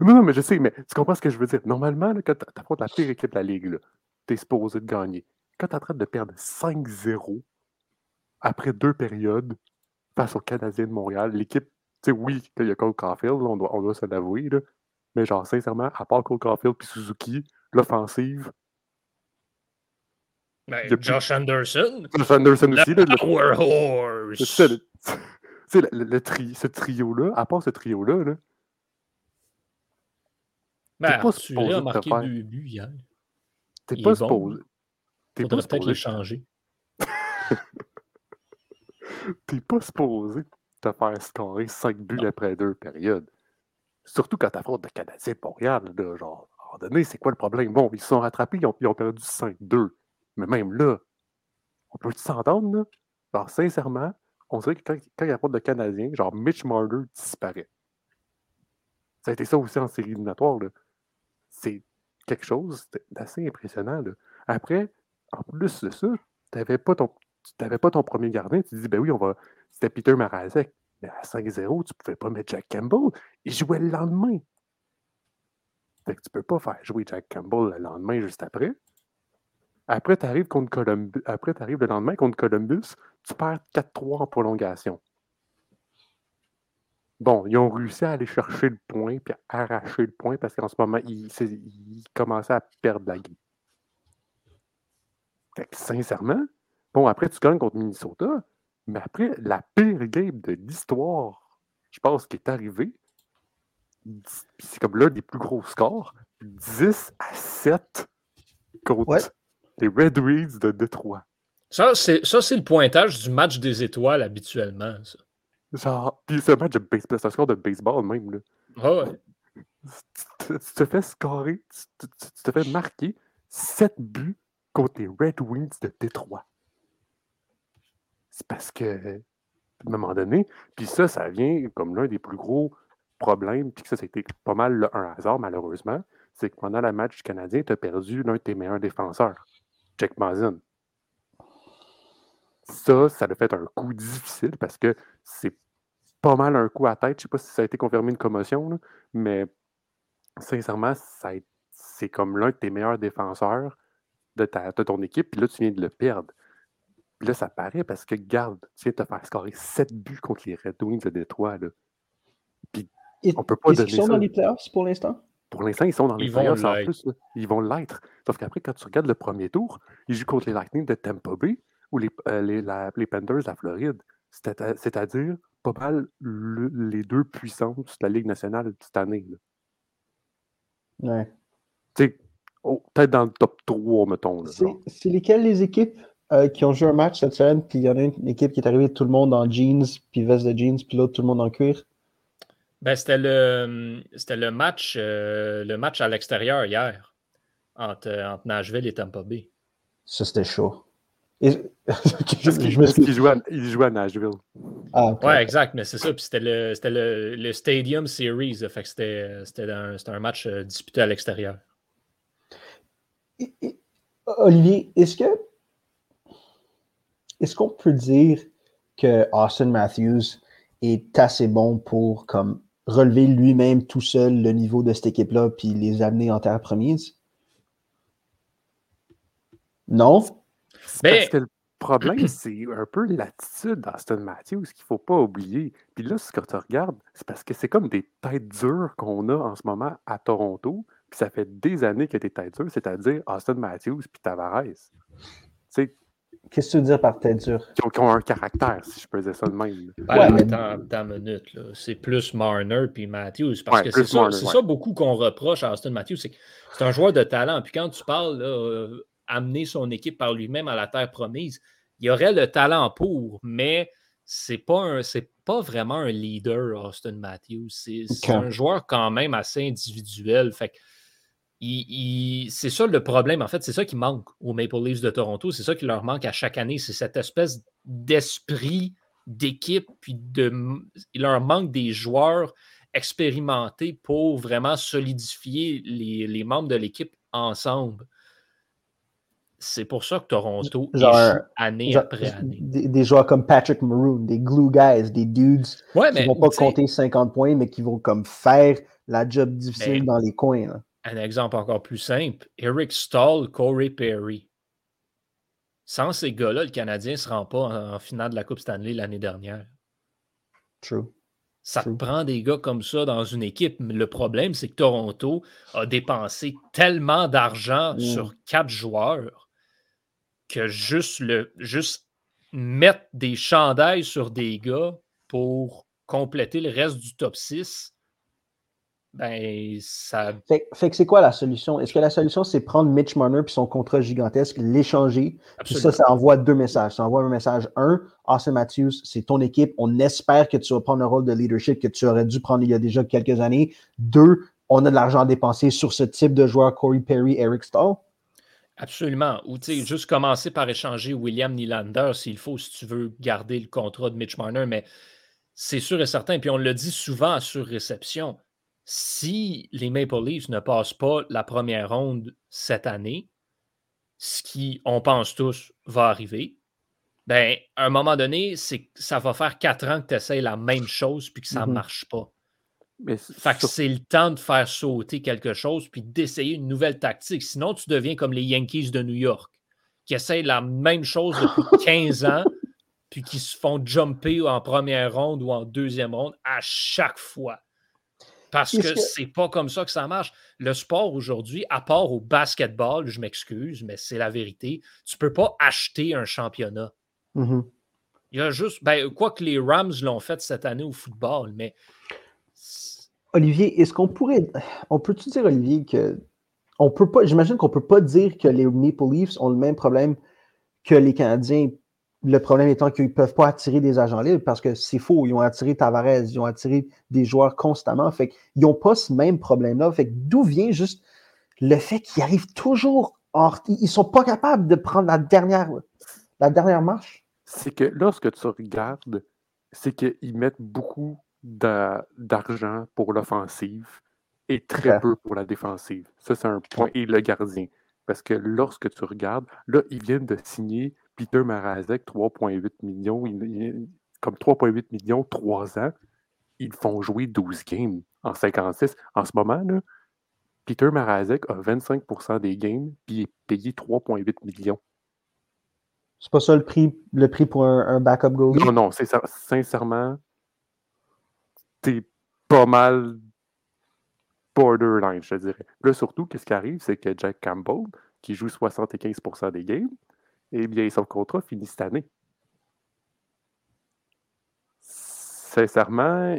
non, non, mais je sais, mais tu comprends ce que je veux dire. Normalement, là, quand tu affrontes la pire équipe de la Ligue, tu es supposé de gagner. Quand tu es en train de perdre 5-0 après deux périodes face au Canadien de Montréal, l'équipe, tu sais, oui, il y a Cole Caulfield, on doit, on doit se l'avouer, mais genre, sincèrement, à part Cole Caulfield puis Suzuki, l'offensive. Ben, Josh Anderson. Josh Anderson aussi. Le, Power Horse. Tu sais, le, tri, ce trio-là, à part ce trio-là, là, ben, pas supposé a marqué faire... deux buts hier. T'es pas supposé. T'es pas peut-être le changer. T'es pas supposé te faire scorer 5 buts après deux périodes. Surtout quand t'affrontes le Canadien de Montréal. Là, genre, à un moment donné, c'est quoi le problème? Bon, ils se sont rattrapés, ils ont, ils ont perdu 5-2. Mais même là, on peut s'entendre, là? Genre, sincèrement, on dirait que quand, quand il affronte le Canadien, genre Mitch Marner disparaît. Ça a été ça aussi en série éliminatoire. Là c'est quelque chose d'assez impressionnant. Après, en plus de ça, tu n'avais pas, ton, pas ton premier gardien. Tu te dis, ben oui, on va. C'était Peter Marazek. Mais à 5-0, tu ne pouvais pas mettre Jack Campbell. Il jouait le lendemain. Fait que tu ne peux pas faire jouer Jack Campbell le lendemain juste après. Après, tu arrives contre Columbus. Après, arrives le lendemain contre Columbus, tu perds 4-3 en prolongation. Bon, ils ont réussi à aller chercher le point puis à arracher le point parce qu'en ce moment, ils, commençaient à perdre la game. Sincèrement, bon, après, tu gagnes contre Minnesota, mais après, la pire game de l'histoire, je pense, qui est arrivée, c'est comme l'un des plus gros scores, 10 à 7 contre les Red Wings de Detroit. Ça, c'est le pointage du match des étoiles habituellement. Ça. Genre, puis c'est un match de baseball, c'est un score de baseball même. Là. Ah ouais. Tu, te fais scorer, tu, te fais marquer 7 buts contre les Red Wings de Détroit. C'est parce que, à un moment donné, puis ça, ça vient comme l'un des plus gros problèmes, puis que ça, c'était pas mal un hasard, malheureusement, c'est que pendant la match du Canadien, tu as perdu l'un de tes meilleurs défenseurs, Jack Mazin. Ça, ça a fait un coup difficile parce que c'est pas mal un coup à tête. Je sais pas si ça a été confirmé une commotion, mais sincèrement, c'est comme l'un de tes meilleurs défenseurs de, ta, de ton équipe, puis là, tu viens de le perdre. Puis là, ça paraît parce que, garde, tu viens de te faire scorer 7 buts contre les Red Wings de Détroit. Là. Puis, on peut pas Ils sont dans les playoffs pour l'instant? Pour l'instant, ils sont dans les playoffs en plus. Ils vont l'être. Sauf qu'après, quand tu regardes le premier tour, ils jouent contre les Lightning de Tampa Bay ou les, euh, les, les Panthers de la Floride. C'est-à-dire pas mal les deux puissances de la Ligue nationale cette année. Ouais. Tu oh, peut-être dans le top 3, mettons. C'est lesquelles les équipes euh, qui ont joué un match cette semaine, puis il y en a une, équipe qui est arrivée, tout le monde en jeans, puis veste de jeans, puis l'autre, tout le monde en cuir? Ben, c'était le, le, match, euh, le match à l'extérieur hier entre, entre Nashville et Tampa Bay. Ça, c'était chaud. je, il, jouait à, Nashville. Ah, Ouais, exact, mais c'est ça. Puis c'était le, le, le, Stadium Series. Fait que c'était un, un, match euh, disputé à l'extérieur. Olivier, est-ce que est-ce qu'on peut dire que Austin Matthews est assez bon pour comme relever lui-même tout seul le niveau de cette équipe-là puis les amener en terre promise? Non? Parce que le problème, c'est un peu l'attitude d'Aston Matthews qu'il ne faut pas oublier. Puis là, ce que tu regardes, c'est parce que c'est comme des têtes dures qu'on a en ce moment à Toronto. Puis ça fait des années qu'il y a des têtes dures, c'est-à-dire Austin Matthews puis Tavares. Qu'est-ce que tu veux dire par tête dure? Qui ont, un caractère, si je peux dire ça de même. Ouais, mais dans, dans minute, c'est plus Marner puis Matthews. Parce que c'est ça, ça, beaucoup qu'on reproche à Austin Matthews. C'est c'est un joueur de talent. Puis quand tu parles là, amener son équipe par lui-même à la terre promise. Il aurait le talent pour, mais c'est pas c'est pas vraiment un leader, Austin Matthews. C'est un joueur quand même assez individuel. Fait c'est ça le problème. En fait, c'est ça qui manque aux Maple Leafs de Toronto. C'est ça qui leur manque à chaque année. C'est cette espèce d'esprit d'équipe. Puis de, il leur manque des joueurs expérimentés pour vraiment solidifier les, les membres de l'équipe ensemble c'est pour ça que Toronto genre, année après année. Des, joueurs comme Patrick Maroon, des glue guys, des dudes qui ne vont pas compter 50 points, mais qui vont comme faire la job difficile dans les coins. Un exemple encore plus simple, Eric Stahl, Corey Perry. Sans ces gars-là, le Canadien ne se rend pas en, finale de la Coupe Stanley l'année dernière. True. Ça prend des gars comme ça dans une équipe. Mais le problème, c'est que Toronto a dépensé tellement d'argent mm. sur quatre joueurs que juste, le, juste mettre des chandails sur des gars pour compléter le reste du top 6, ben, ça. Fait, que c'est quoi la solution? Est-ce que la solution, c'est prendre Mitch Marner puis son contrat gigantesque, l'échanger, puis ça, ça envoie deux messages. Ça envoie un message. Un, Austin Matthews, c'est ton équipe. On espère que tu vas prendre un rôle de leadership que tu aurais dû prendre il y a déjà quelques années. Deux, on a de l'argent à dépenser sur ce type de joueur, Corey Perry, Eric Stahl. Absolument. Ou tu sais, juste commencer par échanger William Nylander s'il faut, si tu veux garder le contrat de Mitch Marner, mais c'est sûr et certain, puis on le dit souvent sur réception, si les Maple Leafs ne passent pas la première ronde cette année, ce qui, on pense tous, va arriver, ben, à un moment donné, c'est ça va faire quatre ans que tu essaies la même chose puis que ça ne mm-hmm. marche pas fait que c'est le temps de faire sauter quelque chose puis d'essayer une nouvelle tactique. Sinon, tu deviens comme les Yankees de New York. qui essayent la même chose depuis 15 ans, puis qui se font jumper en première ronde ou en deuxième ronde à chaque fois. Parce que, c'est pas comme ça que ça marche. Le sport aujourd'hui, à part au basketball, je m'excuse, mais c'est la vérité, tu peux pas acheter un championnat. Mm-hmm. Il y a juste, ben, quoi que les Rams l'ont fait cette année au football, mais. Olivier, est-ce qu'on pourrait. On peut-tu dire, Olivier, que. On peut pas. J'imagine qu'on peut pas dire que les Maple Leafs ont le même problème que les Canadiens. Le problème étant qu'ils ne peuvent pas attirer des agents libres parce que c'est faux. Ils ont attiré Tavares, ils ont attiré des joueurs constamment. Fait qu'ils n'ont pas ce même problème-là. Fait d'où vient juste le fait qu'ils arrivent toujours en... Ils ne sont pas capables de prendre la dernière, la dernière marche? c'est que lorsque tu regardes, c'est qu'ils mettent beaucoup d'argent pour l'offensive et très peu pour la défensive. Ça, c'est un point. Et le gardien. Parce que lorsque tu regardes, là, ils viennent de signer Peter Marazek, 3,8 millions. comme 3,8 millions, 3 ans. Ils font jouer 12 games en 56. En ce moment, là, Peter Marazek a 25% des games, puis il est payé 3,8 millions. C'est pas ça le prix, le prix pour un, backup goalie? Non, non, c'est sincèrement, t'es pas mal borderline, je te dirais. Là, surtout, qu'est-ce qui arrive, c'est que Jack Campbell, qui joue 75% des games, eh bien, son contrat finit cette année. Sincèrement,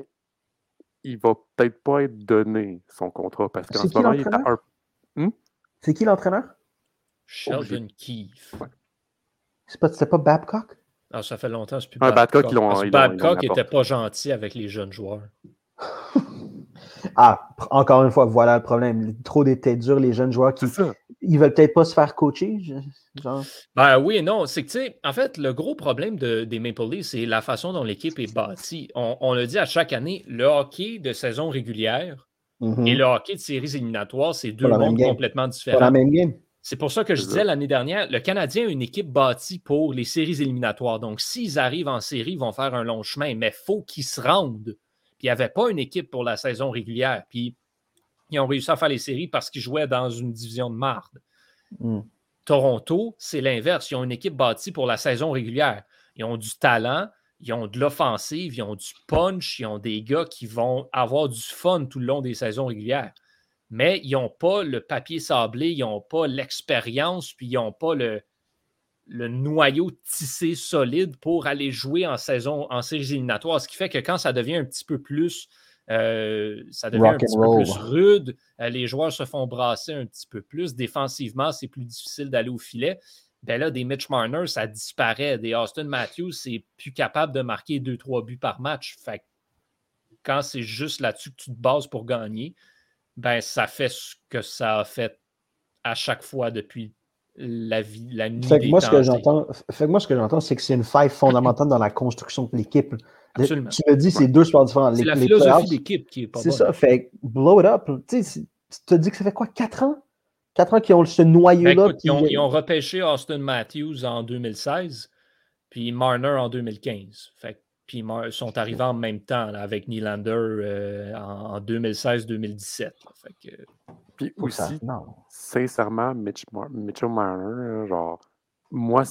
il va peut-être pas être donné son contrat parce qu'en ce moment, il est à un. Hmm? C'est qui l'entraîneur? Sheldon Keefe. C'est pas, pas Babcock? Ah, ça fait longtemps, c'est plus ah, Babcock. Babcock n'était pas gentil avec les jeunes joueurs. ah, encore une fois, voilà le problème. Trop des têtes dures, les jeunes joueurs qui ils veulent peut-être pas se faire coacher. Genre. Ben oui et non. C'est que, tu sais, en fait, le gros problème de, des Maple Leafs, c'est la façon dont l'équipe est bâtie. On, le dit à chaque année, le hockey de saison régulière mm-hmm. et le hockey de séries éliminatoires, c'est deux mondes complètement différents. la même game. C'est pour ça que je disais l'année dernière, le Canadien a une équipe bâtie pour les séries éliminatoires. Donc, s'ils arrivent en série, ils vont faire un long chemin, mais il faut qu'ils se rendent. Puis, il n'y avait pas une équipe pour la saison régulière. Puis, ils ont réussi à faire les séries parce qu'ils jouaient dans une division de marde. Hmm. Toronto, c'est l'inverse. Ils ont une équipe bâtie pour la saison régulière. Ils ont du talent, ils ont de l'offensive, ils ont du punch, ils ont des gars qui vont avoir du fun tout le long des saisons régulières mais ils n'ont pas le papier sablé, ils n'ont pas l'expérience, puis ils n'ont pas le, le noyau tissé solide pour aller jouer en saison, en séries éliminatoires. Ce qui fait que quand ça devient un petit peu plus, euh, ça devient un petit peu plus rude, euh, les joueurs se font brasser un petit peu plus. Défensivement, c'est plus difficile d'aller au filet. Ben là, des Mitch Marner, ça disparaît. Des Austin Matthews, c'est plus capable de marquer 2-3 buts par match. Fait quand c'est juste là-dessus que tu te bases pour gagner, ben ça fait ce que ça a fait à chaque fois depuis la vie, la nuit fait que moi, ce que j'entends, fait que moi, ce que j'entends, c'est que c'est une faille fondamentale dans la construction de l'équipe. Tu me dis, c'est deux sports différents. C'est la philosophie d'équipe qui est pas C'est ça, fait blow it up. Tu te dis que ça fait quoi, quatre ans? Quatre ans qu'ils ont ce noyau-là. Ben, ils, ont, repêché Austin Matthews en 2016, puis Marner en 2015. Fait puis ils sont arrivés en même temps avec Nylander euh, en 2016-2017. Puis aussi, sincèrement, Mitchell Marner, genre, moi,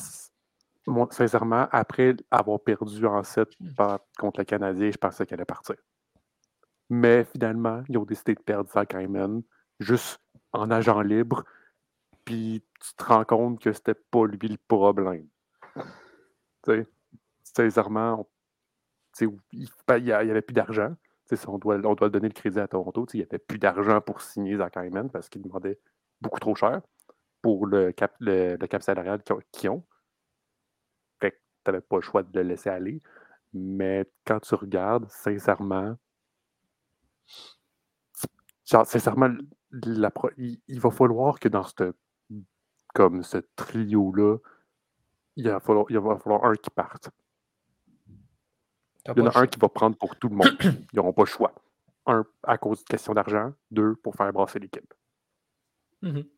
sincèrement, après avoir perdu en 7 hmm. contre le Canadien, je pensais qu'elle allait partir. Mais finalement, ils ont décidé de perdre Zach Hyman juste en agent libre. Puis tu te rends compte que c'était pas lui le problème. Tu sais, sincèrement, il n'y avait plus d'argent. On doit, on doit donner le crédit à Toronto. Il n'y avait plus d'argent pour signer Zach Hyman parce qu'il demandait beaucoup trop cher pour le cap, le, cap salarial qu'ils ont. Tu n'avais pas le choix de le laisser aller. Mais quand tu regardes, sincèrement, genre, sincèrement, il, va falloir que dans ce comme ce trio-là, il, va falloir, il va falloir un qui parte. Il y en a un qui va prendre pour tout le monde. Ils n'auront pas le choix. Un, à cause de question d'argent. Deux, pour faire brasser l'équipe. Mm-hmm.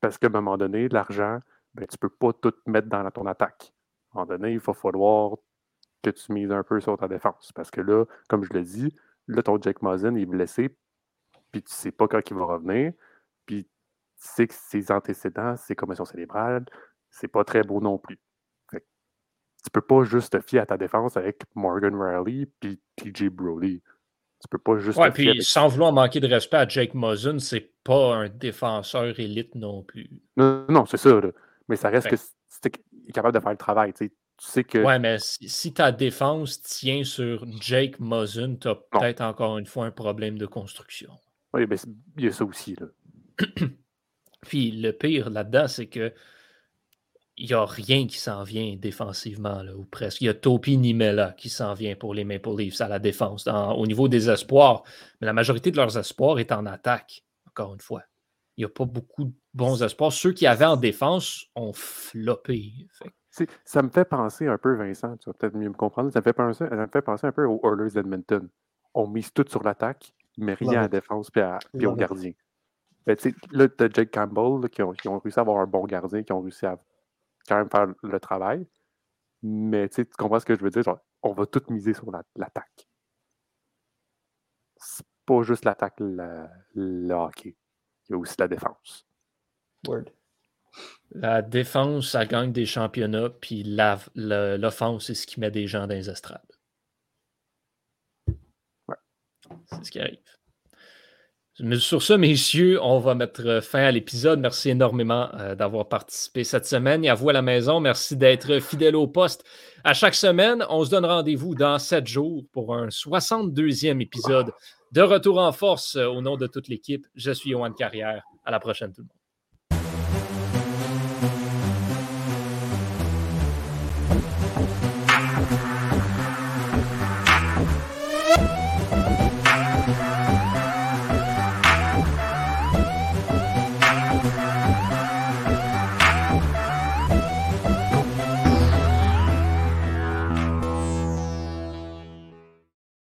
Parce qu'à un moment donné, l'argent, ben, tu ne peux pas tout mettre dans ton attaque. À un moment donné, il va falloir que tu mises un peu sur ta défense. Parce que là, comme je l'ai dit, là, ton Jack Mosin est blessé, puis tu ne sais pas quand il va revenir, puis tu sais que ses antécédents, ses commotions cérébrales, c'est pas très beau non plus. tu peux pas juste te fier à ta défense avec Morgan Riley puis TJ Brody. Tu peux pas juste. Ouais, puis sans vouloir manquer de respect à Jake Muzzin, c'est pas un défenseur élite non plus. Non, non, c'est ça. Mais ça reste que c'est capable de faire le travail. Tu sais que. Ouais, mais si, ta défense tient sur Jake Muzzin, tu as peut-être encore une fois un problème de construction. Oui, mais il y a ça aussi. Là. Puis le pire là-dedans, c'est que il n'y a rien qui s'en vient défensivement, là, ou presque. Il y a Topi Nimela qui s'en vient pour les Maple Leafs à la défense, au niveau des espoirs. Mais la majorité de leurs espoirs est en attaque, encore une fois. Il n'y a pas beaucoup de bons espoirs. Ceux qui avaient en défense ont floppé. Ça me fait penser un peu, Vincent, tu vas peut-être mieux me comprendre, ça me fait penser, ça me fait penser un peu aux Oilers d'Edmonton. On mise tout sur l'attaque, mais rien à la défense et au gardien. Ben, là, tu as Jake Campbell qui, ont, qui, ont, réussi à avoir un bon gardien, qui ont réussi à quand même faire le travail. Mais tu comprends ce que je veux dire? on va tout miser sur l'attaque. c'est pas juste l'attaque, le, hockey. Il y a aussi la défense. Word. La défense, ça gagne des championnats, puis l'offense, c'est ce qui met des gens dans les estrades. Ouais. C'est ce qui arrive. Sur ce, messieurs, on va mettre fin à l'épisode. Merci énormément euh, d'avoir participé cette semaine. Et à vous à la maison, merci d'être fidèle au poste. À chaque semaine, on se donne rendez-vous dans sept jours pour un 62e épisode de Retour en force euh, au nom de toute l'équipe. Je suis Yohan Carrière. À la prochaine, tout le monde.